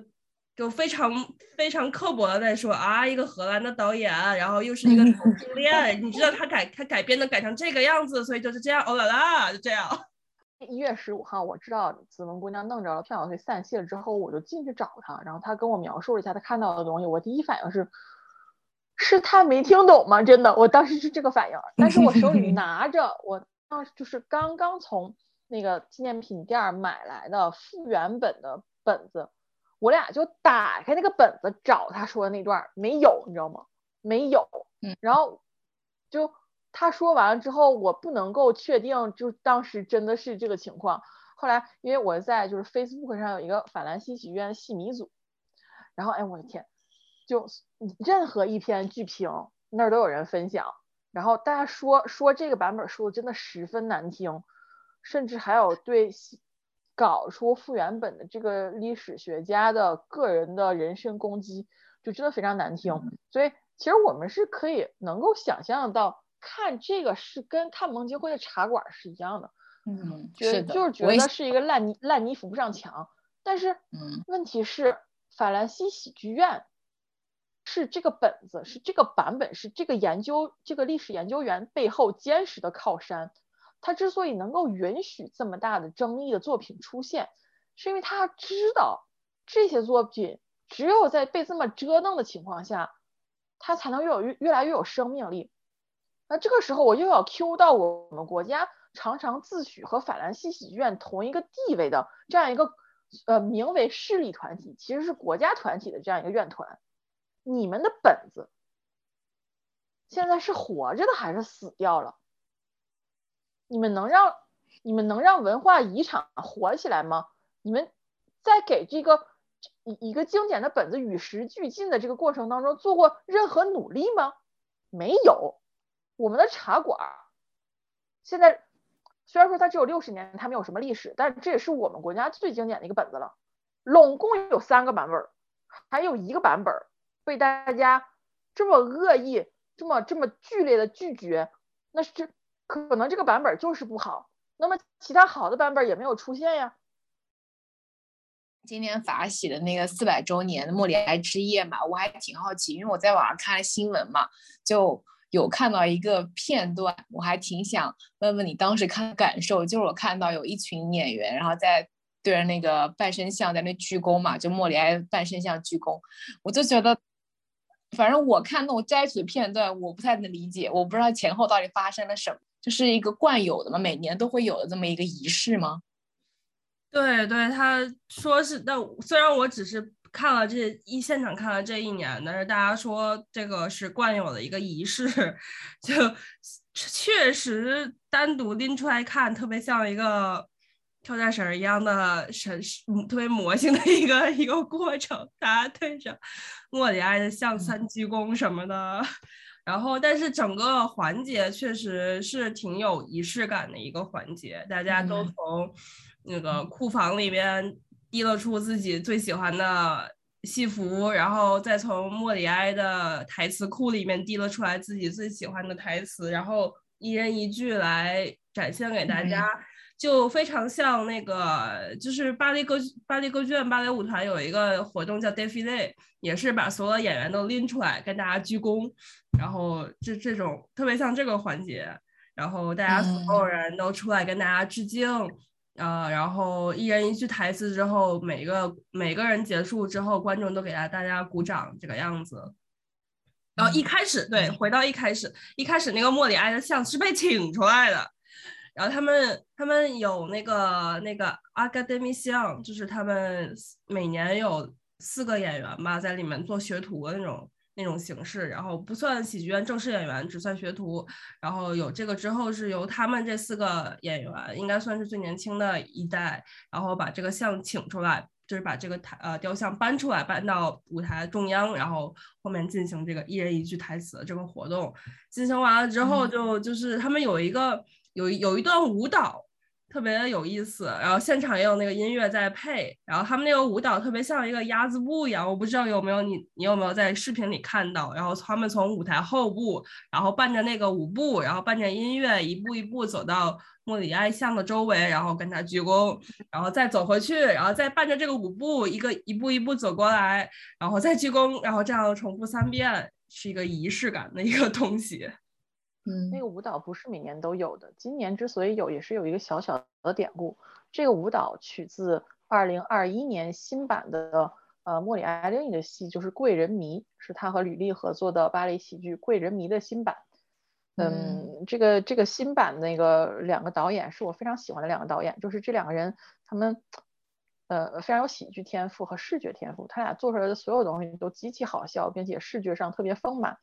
就非常非常刻薄的在说啊一个荷兰的导演，然后又是一个同性恋，你知道他改他改编的改成这个样子，所以就是这样，哦啦啦，就这样。一月十五号，我知道子文姑娘弄着了票，所以散戏了之后，我就进去找她，然后她跟我描述了一下她看到的东西。我第一反应是，是她没听懂吗？真的，我当时是这个反应。但是我手里 拿着我当时就是刚刚从那个纪念品店买来的复原本的本子，我俩就打开那个本子找她说的那段，没有，你知道吗？没有。嗯。然后就。他说完了之后，我不能够确定，就当时真的是这个情况。后来，因为我在就是 Facebook 上有一个法兰西喜剧院戏迷组，然后哎，我的天，就任何一篇剧评那儿都有人分享，然后大家说说这个版本说的真的十分难听，甚至还有对搞出复原本的这个历史学家的个人的人身攻击，就真的非常难听。所以其实我们是可以能够想象到。看这个是跟看蒙杰辉的茶馆是一样的，嗯，觉得就是觉得是一个烂泥烂泥扶不上墙。但是，嗯，问题是法兰西喜剧院是这个本子是这个版本是这个研究这个历史研究员背后坚实的靠山。他之所以能够允许这么大的争议的作品出现，是因为他知道这些作品只有在被这么折腾的情况下，他才能越有越越来越有生命力。那这个时候，我又要 Q 到我们国家常常自诩和法兰西喜剧院同一个地位的这样一个呃名为势力团体，其实是国家团体的这样一个院团。你们的本子现在是活着的还是死掉了？你们能让你们能让文化遗产活起来吗？你们在给这个一一个经典的本子与时俱进的这个过程当中做过任何努力吗？没有。我们的茶馆现在虽然说它只有六十年，它没有什么历史，但这也是我们国家最经典的一个本子了。拢共有三个版本，还有一个版本被大家这么恶意、这么这么剧烈的拒绝，那是可能这个版本就是不好。那么其他好的版本也没有出现呀。今年法喜的那个四百周年的莫里埃之夜嘛，我还挺好奇，因为我在网上看了新闻嘛，就有看到一个片段，我还挺想问问你当时看感受。就是我看到有一群演员，然后在对着那个半身像在那鞠躬嘛，就莫里埃半身像鞠躬，我就觉得，反正我看那种摘取片段，我不太能理解，我不知道前后到底发生了什么，就是一个惯有的嘛，每年都会有的这么一个仪式吗？对对，他说是，但虽然我只是看了这一现场看了这一年，但是大家说这个是惯有的一个仪式，就确实单独拎出来看，特别像一个跳大绳一样的神，特别魔性的一个一个过程，大家对着莫里埃的像三鞠躬什么的，然后但是整个环节确实是挺有仪式感的一个环节，大家都从。那个库房里边提了出自己最喜欢的戏服，然后再从莫里埃的台词库里面提了出来自己最喜欢的台词，然后一人一句来展现给大家，就非常像那个就是巴黎歌巴黎歌剧院芭蕾舞团有一个活动叫 Defile，也是把所有演员都拎出来跟大家鞠躬，然后这这种特别像这个环节，然后大家所有人都出来跟大家致敬。呃，然后一人一句台词之后，每个每个人结束之后，观众都给他大家鼓掌，这个样子。然后一开始，对，回到一开始，一开始那个莫里埃的像是被请出来的，然后他们他们有那个那个 Academy 像，就是他们每年有四个演员吧，在里面做学徒的那种。那种形式，然后不算喜剧院正式演员，只算学徒。然后有这个之后，是由他们这四个演员，应该算是最年轻的一代，然后把这个像请出来，就是把这个台呃雕像搬出来，搬到舞台中央，然后后面进行这个一人一句台词的这个活动。进行完了之后，就就是他们有一个有有一段舞蹈。特别的有意思，然后现场也有那个音乐在配，然后他们那个舞蹈特别像一个鸭子步一样，我不知道有没有你，你有没有在视频里看到？然后他们从舞台后部，然后伴着那个舞步，然后伴着音乐，一步一步走到莫里埃像的周围，然后跟他鞠躬，然后再走回去，然后再伴着这个舞步，一个一步一步走过来，然后再鞠躬，然后这样重复三遍，是一个仪式感的一个东西。嗯，那个舞蹈不是每年都有的。今年之所以有，也是有一个小小的典故。这个舞蹈取自二零二一年新版的呃莫里埃另一个戏，就是《贵人迷》，是他和吕丽合作的芭蕾喜剧《贵人迷》的新版。嗯，这个这个新版那个两个导演是我非常喜欢的两个导演，就是这两个人他们呃非常有喜剧天赋和视觉天赋，他俩做出来的所有东西都极其好笑，并且视觉上特别丰满。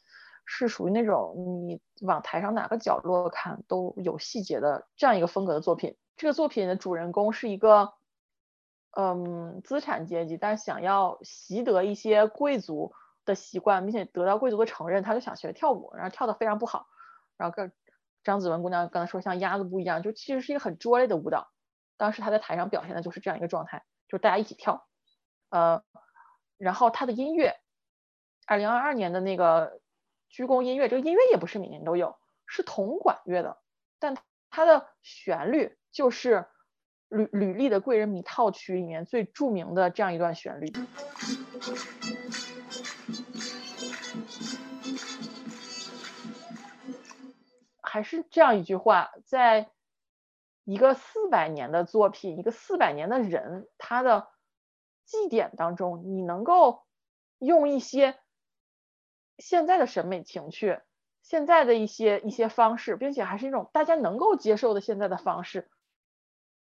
是属于那种你往台上哪个角落看都有细节的这样一个风格的作品。这个作品的主人公是一个，嗯，资产阶级，但想要习得一些贵族的习惯，并且得到贵族的承认，他就想学跳舞，然后跳得非常不好。然后跟张子文姑娘刚才说像鸭子步一样，就其实是一个很拙劣的舞蹈。当时他在台上表现的就是这样一个状态，就是大家一起跳，呃，然后他的音乐，二零二二年的那个。鞠躬音乐，这个音乐也不是每年都有，是铜管乐的，但它的旋律就是吕吕丽的《贵人迷》套曲里面最著名的这样一段旋律。还是这样一句话，在一个四百年的作品，一个四百年的人，他的祭典当中，你能够用一些。现在的审美情趣，现在的一些一些方式，并且还是一种大家能够接受的现在的方式，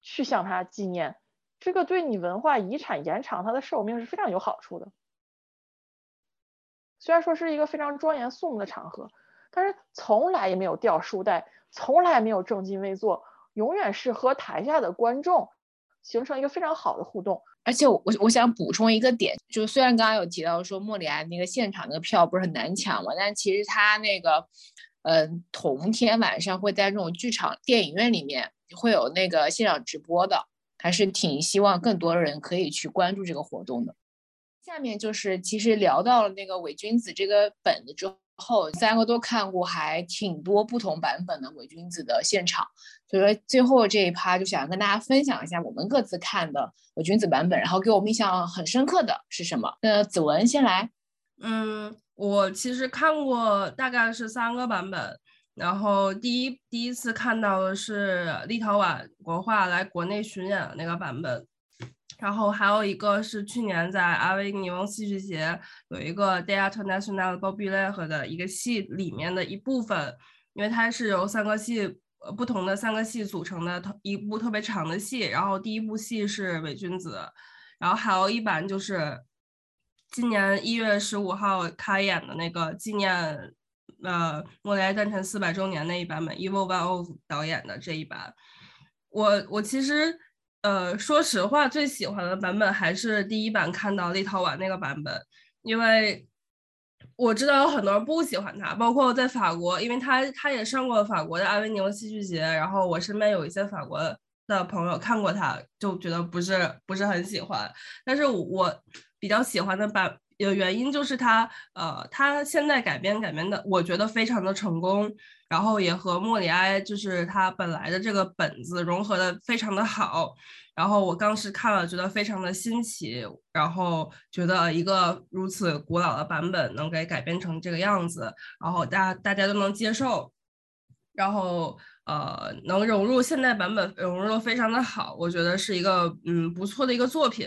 去向他纪念，这个对你文化遗产延长它的寿命是非常有好处的。虽然说是一个非常庄严肃穆的场合，但是从来也没有掉书袋，从来没有正襟危坐，永远是和台下的观众形成一个非常好的互动。而且我我想补充一个点，就虽然刚刚有提到说莫里埃那个现场那个票不是很难抢嘛，但其实他那个，嗯，同天晚上会在这种剧场电影院里面会有那个现场直播的，还是挺希望更多人可以去关注这个活动的。下面就是其实聊到了那个伪君子这个本子之后，三个都看过，还挺多不同版本的伪君子的现场。所以说最后这一趴就想跟大家分享一下我们各自看的伪君子版本，然后给我们印象很深刻的是什么？那子文先来。嗯，我其实看过大概是三个版本，然后第一第一次看到的是立陶宛国画来国内巡演的那个版本。然后还有一个是去年在阿维尼翁戏剧节有一个 Teatro Nacional Popular 的一个戏里面的一部分，因为它是由三个戏呃不同的三个戏组成的一部特别长的戏。然后第一部戏是《伪君子》，然后还有一版就是今年一月十五号开演的那个纪念呃莫里埃诞辰四百周年那一版本，Ivo Van O 导演的这一版。我我其实。呃，说实话，最喜欢的版本还是第一版看到立陶宛那个版本，因为我知道有很多人不喜欢他，包括在法国，因为他他也上过法国的阿维尼翁戏剧节，然后我身边有一些法国的朋友看过他，就觉得不是不是很喜欢，但是我比较喜欢的版有原因就是他呃，他现在改编改编的，我觉得非常的成功。然后也和莫里埃就是他本来的这个本子融合的非常的好，然后我当时看了觉得非常的新奇，然后觉得一个如此古老的版本能给改编成这个样子，然后大大家都能接受，然后呃能融入现代版本融入的非常的好，我觉得是一个嗯不错的一个作品。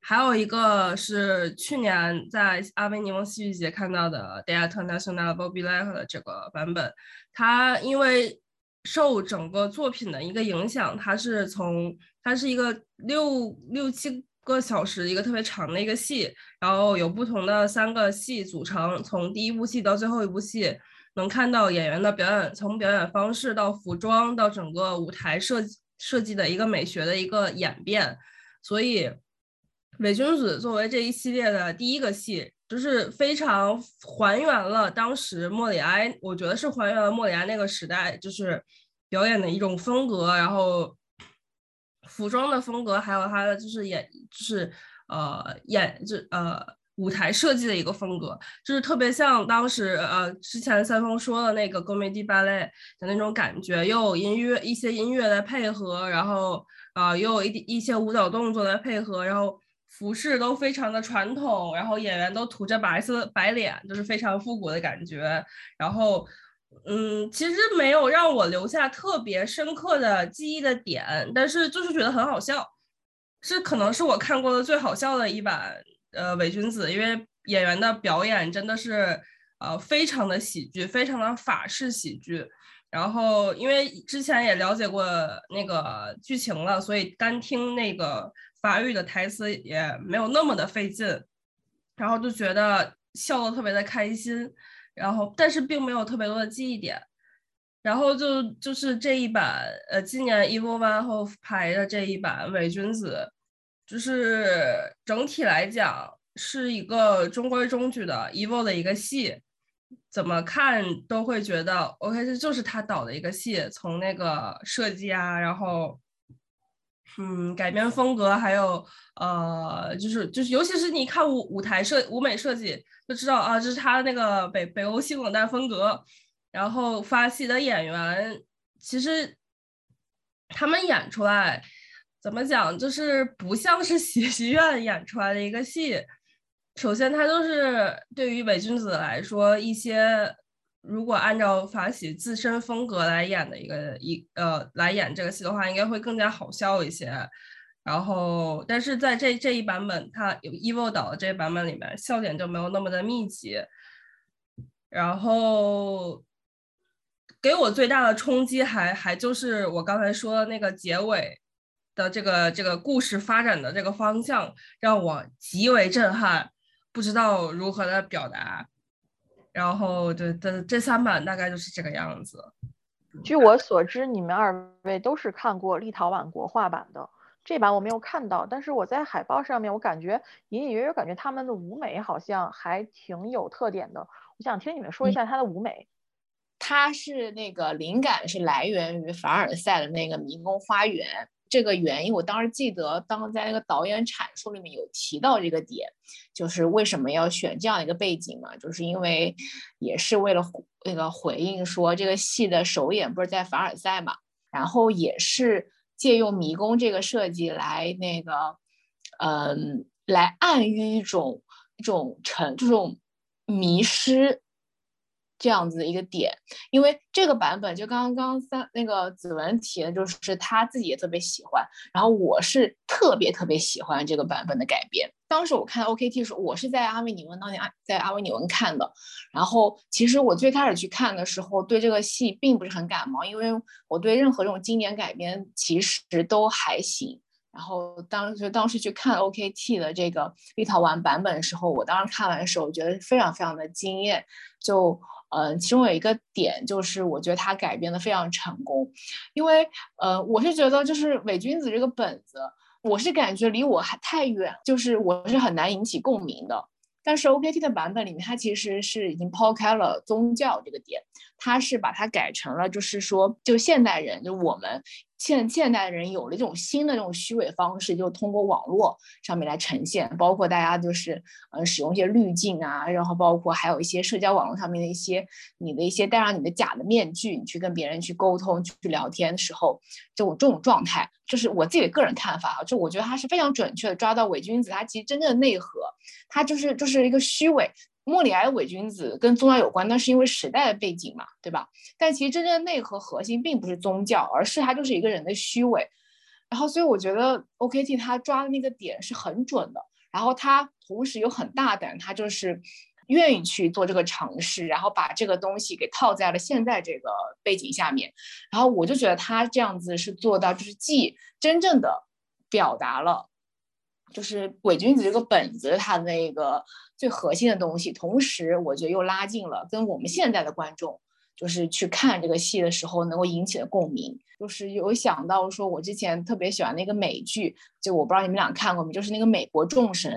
还有一个是去年在阿维尼翁戏剧节看到的《Teatro Nacional Popular》的这个版本，它因为受整个作品的一个影响，它是从它是一个六六七个小时一个特别长的一个戏，然后有不同的三个戏组成，从第一部戏到最后一部戏，能看到演员的表演，从表演方式到服装到整个舞台设计设计的一个美学的一个演变，所以。伪君子作为这一系列的第一个戏，就是非常还原了当时莫里埃，我觉得是还原了莫里埃那个时代，就是表演的一种风格，然后服装的风格，还有他的就是演，就是呃演就呃舞台设计的一个风格，就是特别像当时呃之前三丰说的那个《g o m e d i Ballet》的那种感觉，又有音乐一些音乐来配合，然后啊又有一一些舞蹈动作来配合，然后。服饰都非常的传统，然后演员都涂着白色白脸，就是非常复古的感觉。然后，嗯，其实没有让我留下特别深刻的记忆的点，但是就是觉得很好笑，是可能是我看过的最好笑的一版呃伪君子，因为演员的表演真的是呃非常的喜剧，非常的法式喜剧。然后因为之前也了解过那个剧情了，所以单听那个。法语的台词也没有那么的费劲，然后就觉得笑得特别的开心，然后但是并没有特别多的记忆点，然后就就是这一版呃今年 e v o Van Hove 拍的这一版伪君子，就是整体来讲是一个中规中矩的 e v o 的一个戏，怎么看都会觉得 OK 这就是他导的一个戏，从那个设计啊，然后。嗯，改编风格还有呃，就是就是，尤其是你看舞舞台设舞美设计，就知道啊，这是他那个北北欧性冷淡风格。然后发戏的演员，其实他们演出来怎么讲，就是不像是戏剧院演出来的一个戏。首先，他都是对于伪君子来说一些。如果按照法喜自身风格来演的一个一呃来演这个戏的话，应该会更加好笑一些。然后，但是在这这一版本，它有 Evo 导的这版本里面，笑点就没有那么的密集。然后，给我最大的冲击还还就是我刚才说的那个结尾的这个这个故事发展的这个方向，让我极为震撼，不知道如何的表达。然后，对这这三版大概就是这个样子。据我所知，你们二位都是看过立陶宛国画版的，这版我没有看到。但是我在海报上面，我感觉隐隐约约感觉他们的舞美好像还挺有特点的。我想听你们说一下他的舞美。它是那个灵感是来源于凡尔赛的那个迷宫花园，这个原因，我当时记得，当在那个导演阐述里面有提到这个点，就是为什么要选这样一个背景嘛，就是因为也是为了那个回应说这个戏的首演不是在凡尔赛嘛，然后也是借用迷宫这个设计来那个，嗯，来暗喻一种一种沉这种迷失。这样子的一个点，因为这个版本就刚刚三那个子文提的，就是他自己也特别喜欢，然后我是特别特别喜欢这个版本的改编。当时我看 OKT 时候，我是在阿维尼文当年在阿维尼文看的，然后其实我最开始去看的时候，对这个戏并不是很感冒，因为我对任何这种经典改编其实都还行。然后当时当时去看 OKT 的这个立陶宛版本的时候，我当时看完的时候，我觉得非常非常的惊艳，就。嗯，其中有一个点就是，我觉得它改编的非常成功，因为呃，我是觉得就是伪君子这个本子，我是感觉离我还太远，就是我是很难引起共鸣的。但是 OKT 的版本里面，它其实是已经抛开了宗教这个点，它是把它改成了就是说，就现代人，就我们。现现代人有了这种新的这种虚伪方式，就通过网络上面来呈现，包括大家就是呃使用一些滤镜啊，然后包括还有一些社交网络上面的一些你的一些戴上你的假的面具，你去跟别人去沟通去聊天的时候，这种这种状态，就是我自己的个人看法啊，就我觉得他是非常准确的抓到伪君子他其实真正的内核，他就是就是一个虚伪。莫里埃伪君子跟宗教有关，那是因为时代的背景嘛，对吧？但其实真正的内核核心并不是宗教，而是他就是一个人的虚伪。然后，所以我觉得 OKT 他抓的那个点是很准的。然后他同时又很大胆，他就是愿意去做这个尝试，然后把这个东西给套在了现在这个背景下面。然后我就觉得他这样子是做到，就是既真正的表达了。就是伪君子这个本子，它的那个最核心的东西，同时我觉得又拉近了跟我们现在的观众，就是去看这个戏的时候能够引起的共鸣。就是有想到说，我之前特别喜欢那个美剧，就我不知道你们俩看过没，就是那个《美国众神》，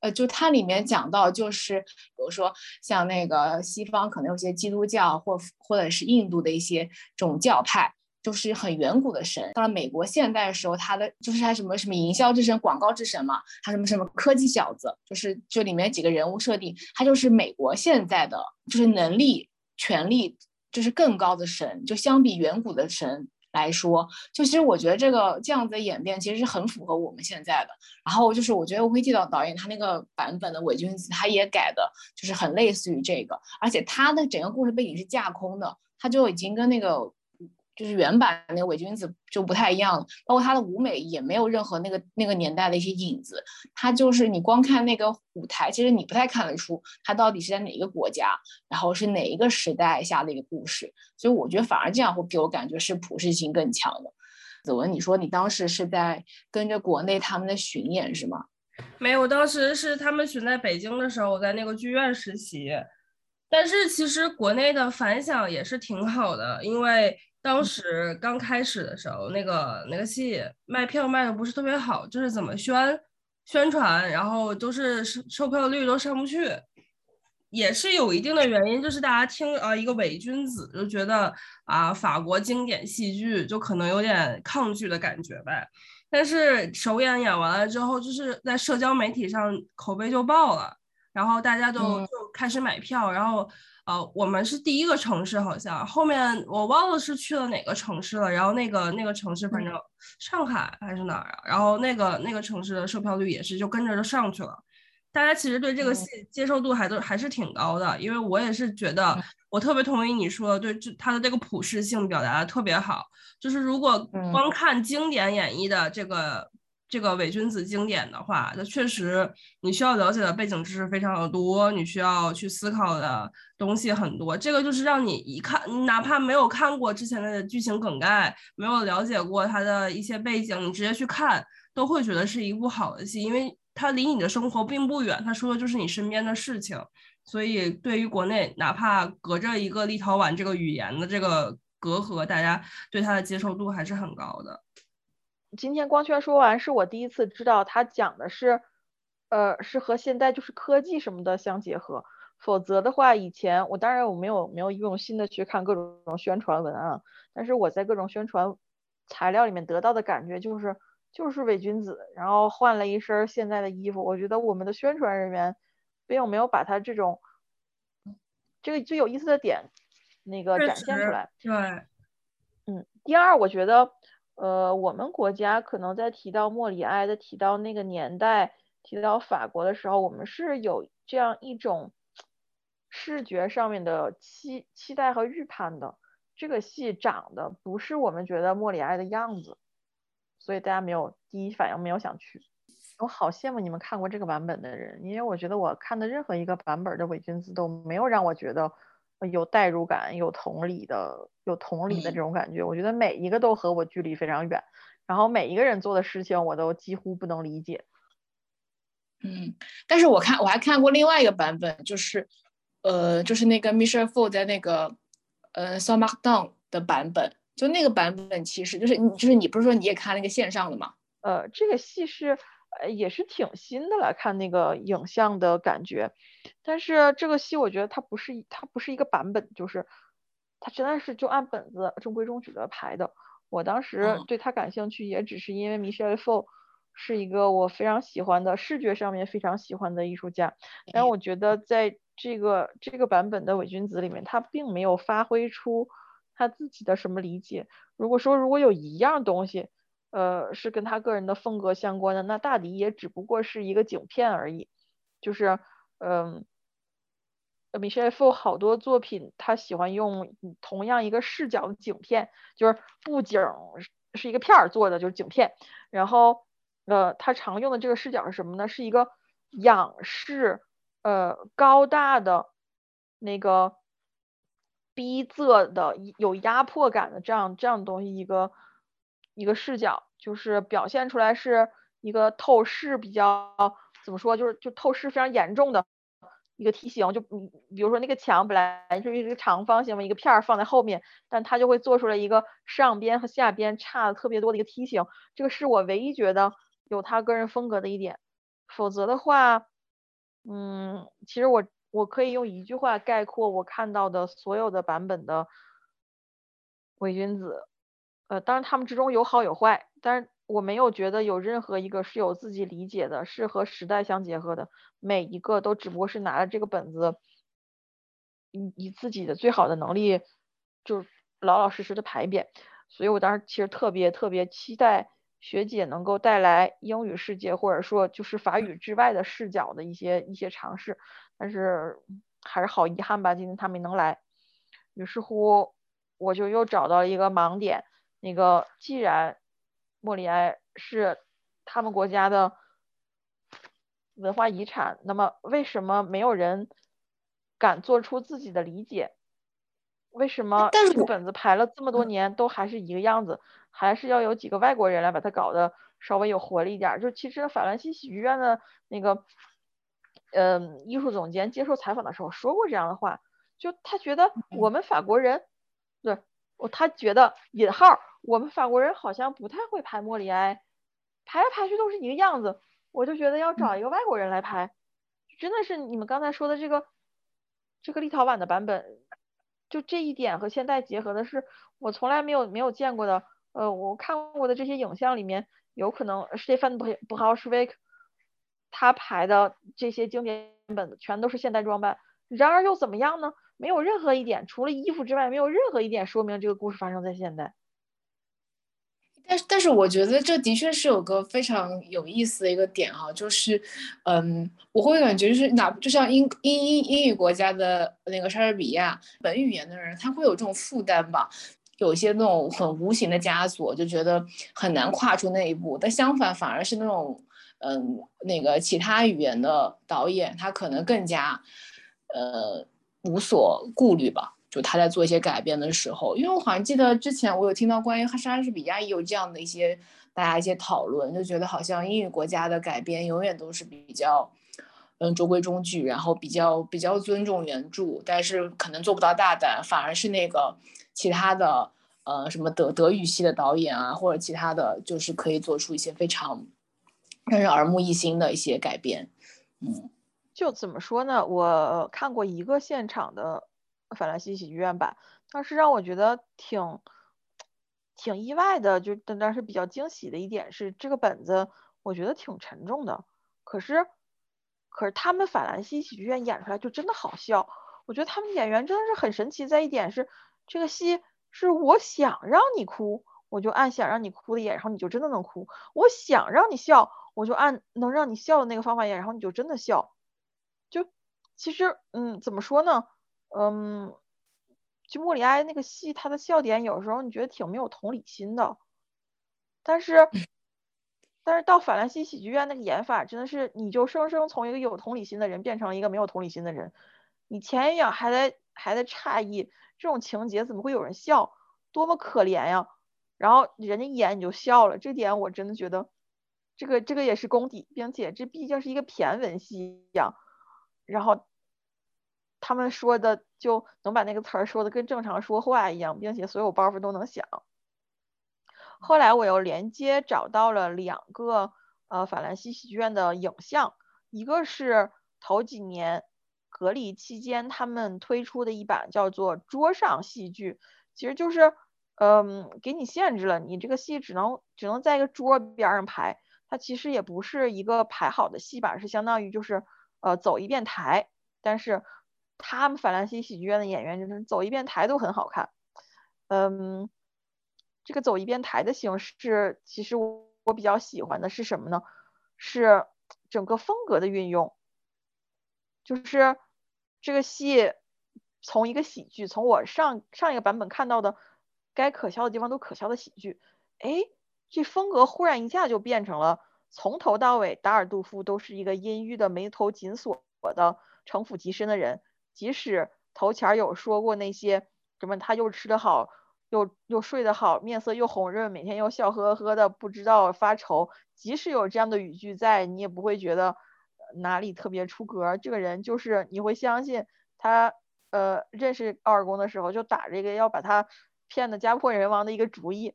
呃，就它里面讲到，就是比如说像那个西方可能有些基督教或或者是印度的一些这种教派。就是很远古的神，到了美国现代的时候，他的就是他什么什么营销之神、广告之神嘛，他什么什么科技小子，就是就里面几个人物设定，他就是美国现在的就是能力、权力就是更高的神，就相比远古的神来说，就其实我觉得这个这样子的演变其实是很符合我们现在的。然后就是我觉得 O.K.T 导导演他那个版本的伪君子，他也改的就是很类似于这个，而且他的整个故事背景是架空的，他就已经跟那个。就是原版那个伪君子就不太一样了，包括他的舞美也没有任何那个那个年代的一些影子，他就是你光看那个舞台，其实你不太看得出他到底是在哪一个国家，然后是哪一个时代下的一个故事，所以我觉得反而这样会给我感觉是普适性更强的。子文，你说你当时是在跟着国内他们的巡演是吗？没有，当时是他们巡在北京的时候，我在那个剧院实习，但是其实国内的反响也是挺好的，因为。当时刚开始的时候，那个那个戏卖票卖的不是特别好，就是怎么宣宣传，然后都是售售票率都上不去，也是有一定的原因，就是大家听啊一个伪君子就觉得啊法国经典戏剧就可能有点抗拒的感觉呗。但是首演演完了之后，就是在社交媒体上口碑就爆了，然后大家都就开始买票，然后。呃，我们是第一个城市，好像后面我忘了是去了哪个城市了。然后那个那个城市，反正上海还是哪儿啊？然后那个那个城市的售票率也是就跟着就上去了。大家其实对这个戏接受度还都还是挺高的，因为我也是觉得，我特别同意你说的，对，这它的这个普适性表达的特别好。就是如果光看经典演绎的这个。这个伪君子经典的话，那确实你需要了解的背景知识非常的多，你需要去思考的东西很多。这个就是让你一看，哪怕没有看过之前的剧情梗概，没有了解过它的一些背景，你直接去看都会觉得是一部好的戏，因为它离你的生活并不远，它说的就是你身边的事情。所以对于国内，哪怕隔着一个立陶宛这个语言的这个隔阂，大家对它的接受度还是很高的。今天光圈说完，是我第一次知道他讲的是，呃，是和现在就是科技什么的相结合。否则的话，以前我当然我没有没有用心的去看各种宣传文案，但是我在各种宣传材料里面得到的感觉就是就是伪君子，然后换了一身现在的衣服。我觉得我们的宣传人员并没有把他这种这个最有意思的点那个展现出来。对，嗯，第二，我觉得呃，我们国家可能在提到莫里埃的提到那个年代，提到法国的时候，我们是有这样一种视觉上面的期期待和预判的。这个戏长得不是我们觉得莫里埃的样子，所以大家没有第一反应没有想去。我好羡慕你们看过这个版本的人，因为我觉得我看的任何一个版本的伪君子都没有让我觉得有代入感、有同理的、有同理的这种感觉。我觉得每一个都和我距离非常远，然后每一个人做的事情我都几乎不能理解。嗯，但是我看我还看过另外一个版本，就是呃，就是那个 Michelle Fo 在那个。呃 s o m a r d o w n 的版本，就那个版本，其实就是你，就是你不是说你也看那个线上的吗？呃，这个戏是，呃，也是挺新的了，看那个影像的感觉。但是这个戏我觉得它不是，它不是一个版本，就是它真的是就按本子中规中矩的排的。我当时对它感兴趣，也只是因为 Michelle Fo 是一个我非常喜欢的视觉上面非常喜欢的艺术家，但我觉得在这个这个版本的伪君子里面，他并没有发挥出他自己的什么理解。如果说如果有一样东西，呃，是跟他个人的风格相关的，那大抵也只不过是一个景片而已。就是，嗯，米歇尔·夫好多作品，他喜欢用同样一个视角的景片，就是布景是一个片儿做的，就是景片。然后，呃，他常用的这个视角是什么呢？是一个仰视。呃，高大的那个逼仄的、有压迫感的这样这样的东西，一个一个视角，就是表现出来是一个透视比较怎么说，就是就透视非常严重的一个梯形。就你比如说那个墙本来是一个长方形嘛，一个片儿放在后面，但它就会做出来一个上边和下边差的特别多的一个梯形。这个是我唯一觉得有他个人风格的一点，否则的话。嗯，其实我我可以用一句话概括我看到的所有的版本的伪君子，呃，当然他们之中有好有坏，但是我没有觉得有任何一个是有自己理解的，是和时代相结合的，每一个都只不过是拿着这个本子，以以自己的最好的能力，就老老实实的排演，所以我当时其实特别特别期待。学姐能够带来英语世界，或者说就是法语之外的视角的一些一些尝试，但是还是好遗憾吧，今天她没能来。于是乎，我就又找到了一个盲点。那个既然莫里埃是他们国家的文化遗产，那么为什么没有人敢做出自己的理解？为什么这个本子排了这么多年都还是一个样子？还是要有几个外国人来把它搞得稍微有活力一点。就其实法兰西喜剧院的那个，嗯，艺术总监接受采访的时候说过这样的话，就他觉得我们法国人，对，我他觉得引号，我们法国人好像不太会拍莫里埃，排来排去都是一个样子。我就觉得要找一个外国人来拍，真的是你们刚才说的这个这个立陶宛的版本，就这一点和现代结合的是我从来没有没有见过的。呃，我看过的这些影像里面，有可能 Stefan b h a u s h w i k 他排的这些经典本子全都是现代装扮。然而又怎么样呢？没有任何一点，除了衣服之外，没有任何一点说明这个故事发生在现代。但是，但是我觉得这的确是有个非常有意思的一个点哈，就是，嗯，我会感觉就是哪，就像英英英英语国家的那个莎士比亚本语言的人，他会有这种负担吧。有些那种很无形的枷锁，就觉得很难跨出那一步。但相反，反而是那种，嗯，那个其他语言的导演，他可能更加，呃，无所顾虑吧。就他在做一些改变的时候，因为我好像记得之前我有听到关于莎士比亚也有这样的一些大家一些讨论，就觉得好像英语国家的改编永远都是比较，嗯，中规中矩，然后比较比较尊重原著，但是可能做不到大胆，反而是那个。其他的呃什么德德语系的导演啊，或者其他的就是可以做出一些非常让人耳目一新的一些改编。嗯，就怎么说呢？我看过一个现场的法兰西喜剧院版，当时让我觉得挺挺意外的，就但是比较惊喜的一点是，这个本子我觉得挺沉重的，可是可是他们法兰西喜剧院演出来就真的好笑。我觉得他们演员真的是很神奇，在一点是这个戏是我想让你哭，我就按想让你哭的演，然后你就真的能哭；我想让你笑，我就按能让你笑的那个方法演，然后你就真的笑。就其实嗯，怎么说呢？嗯。就莫里埃那个戏，他的笑点有时候你觉得挺没有同理心的，但是，但是到法兰西喜剧院那个演法，真的是你就生生从一个有同理心的人变成了一个没有同理心的人，你前一秒还在还在诧异这种情节怎么会有人笑，多么可怜呀，然后人家一演你就笑了，这点我真的觉得这个这个也是功底，并且这毕竟是一个骈文戏呀，然后。他们说的就能把那个词儿说的跟正常说话一样，并且所有包袱都能想。后来我又连接找到了两个呃法兰西戏剧院的影像，一个是头几年隔离期间他们推出的一版叫做桌上戏剧，其实就是嗯给你限制了，你这个戏只能只能在一个桌边上排，它其实也不是一个排好的戏吧，是相当于就是呃走一遍台，但是。他们法兰西喜剧院的演员就是走一遍台都很好看，嗯，这个走一遍台的形式，其实我我比较喜欢的是什么呢？是整个风格的运用，就是这个戏从一个喜剧，从我上上一个版本看到的该可笑的地方都可笑的喜剧，哎，这风格忽然一下就变成了从头到尾达尔杜夫都是一个阴郁的眉头紧锁的城府极深的人。即使头前有说过那些什么，他又吃得好，又又睡得好，面色又红润，每天又笑呵呵的，不知道发愁。即使有这样的语句在，你也不会觉得哪里特别出格。这个人就是你会相信他，呃，认识奥尔公的时候就打这个要把他骗的家破人亡的一个主意，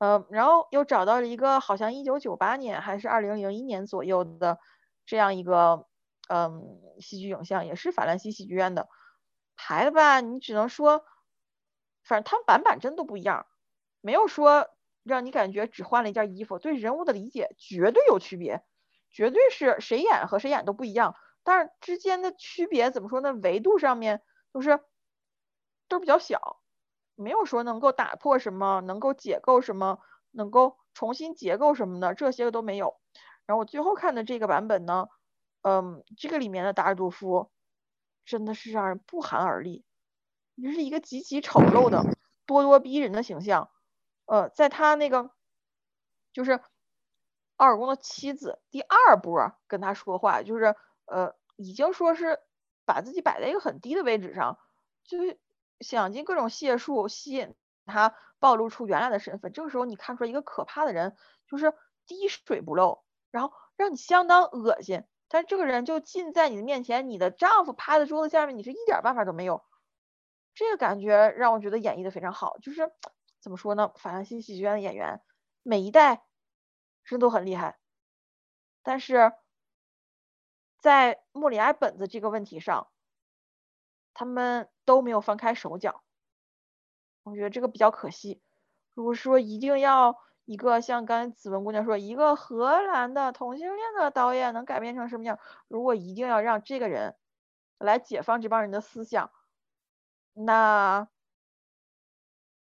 呃，然后又找到了一个好像一九九八年还是二零零一年左右的这样一个。嗯，戏剧影像也是法兰西戏剧院的排的吧？你只能说，反正他们版本真都不一样，没有说让你感觉只换了一件衣服。对人物的理解绝对有区别，绝对是谁演和谁演都不一样。但是之间的区别怎么说呢？维度上面就是都比较小，没有说能够打破什么，能够解构什么，能够重新结构什么的，这些个都没有。然后我最后看的这个版本呢？嗯，这个里面的达尔杜夫真的是让人不寒而栗，这是一个极其丑陋的、咄咄逼人的形象。呃，在他那个就是奥尔公的妻子第二波跟他说话，就是呃，已经说是把自己摆在一个很低的位置上，就是想尽各种解数吸引他暴露出原来的身份。这个时候你看出来一个可怕的人，就是滴水不漏，然后让你相当恶心。但这个人就近在你的面前，你的丈夫趴在桌子下面，你是一点办法都没有。这个感觉让我觉得演绎的非常好。就是怎么说呢？法兰西喜剧院的演员每一代真都很厉害，但是在莫里埃本子这个问题上，他们都没有放开手脚。我觉得这个比较可惜。如果说一定要。一个像刚才子文姑娘说，一个荷兰的同性恋的导演能改编成什么样？如果一定要让这个人来解放这帮人的思想，那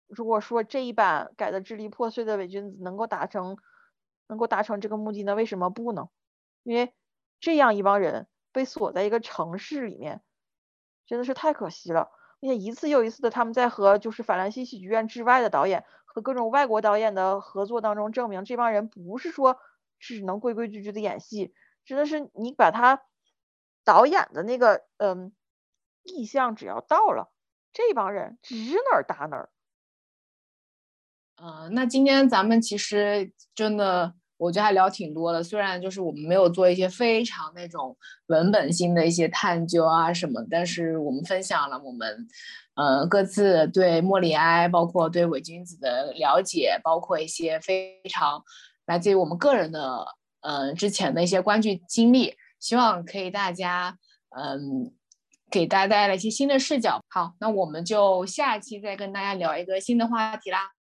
如果说这一版改的支离破碎的伪君子能够达成，能够达成这个目的，那为什么不呢？因为这样一帮人被锁在一个城市里面，真的是太可惜了。并且一次又一次的，他们在和就是法兰西喜剧院之外的导演。和各种外国导演的合作当中，证明这帮人不是说只能规规矩矩的演戏，真的是你把他导演的那个嗯意向只要到了，这帮人指哪儿打哪儿。呃，那今天咱们其实真的，我觉得还聊挺多的。虽然就是我们没有做一些非常那种文本性的一些探究啊什么，但是我们分享了我们。呃，各自对莫里埃，包括对伪君子的了解，包括一些非常来自于我们个人的，呃，之前的一些观剧经历，希望可以大家，嗯，给大家带来一些新的视角。好，那我们就下期再跟大家聊一个新的话题啦。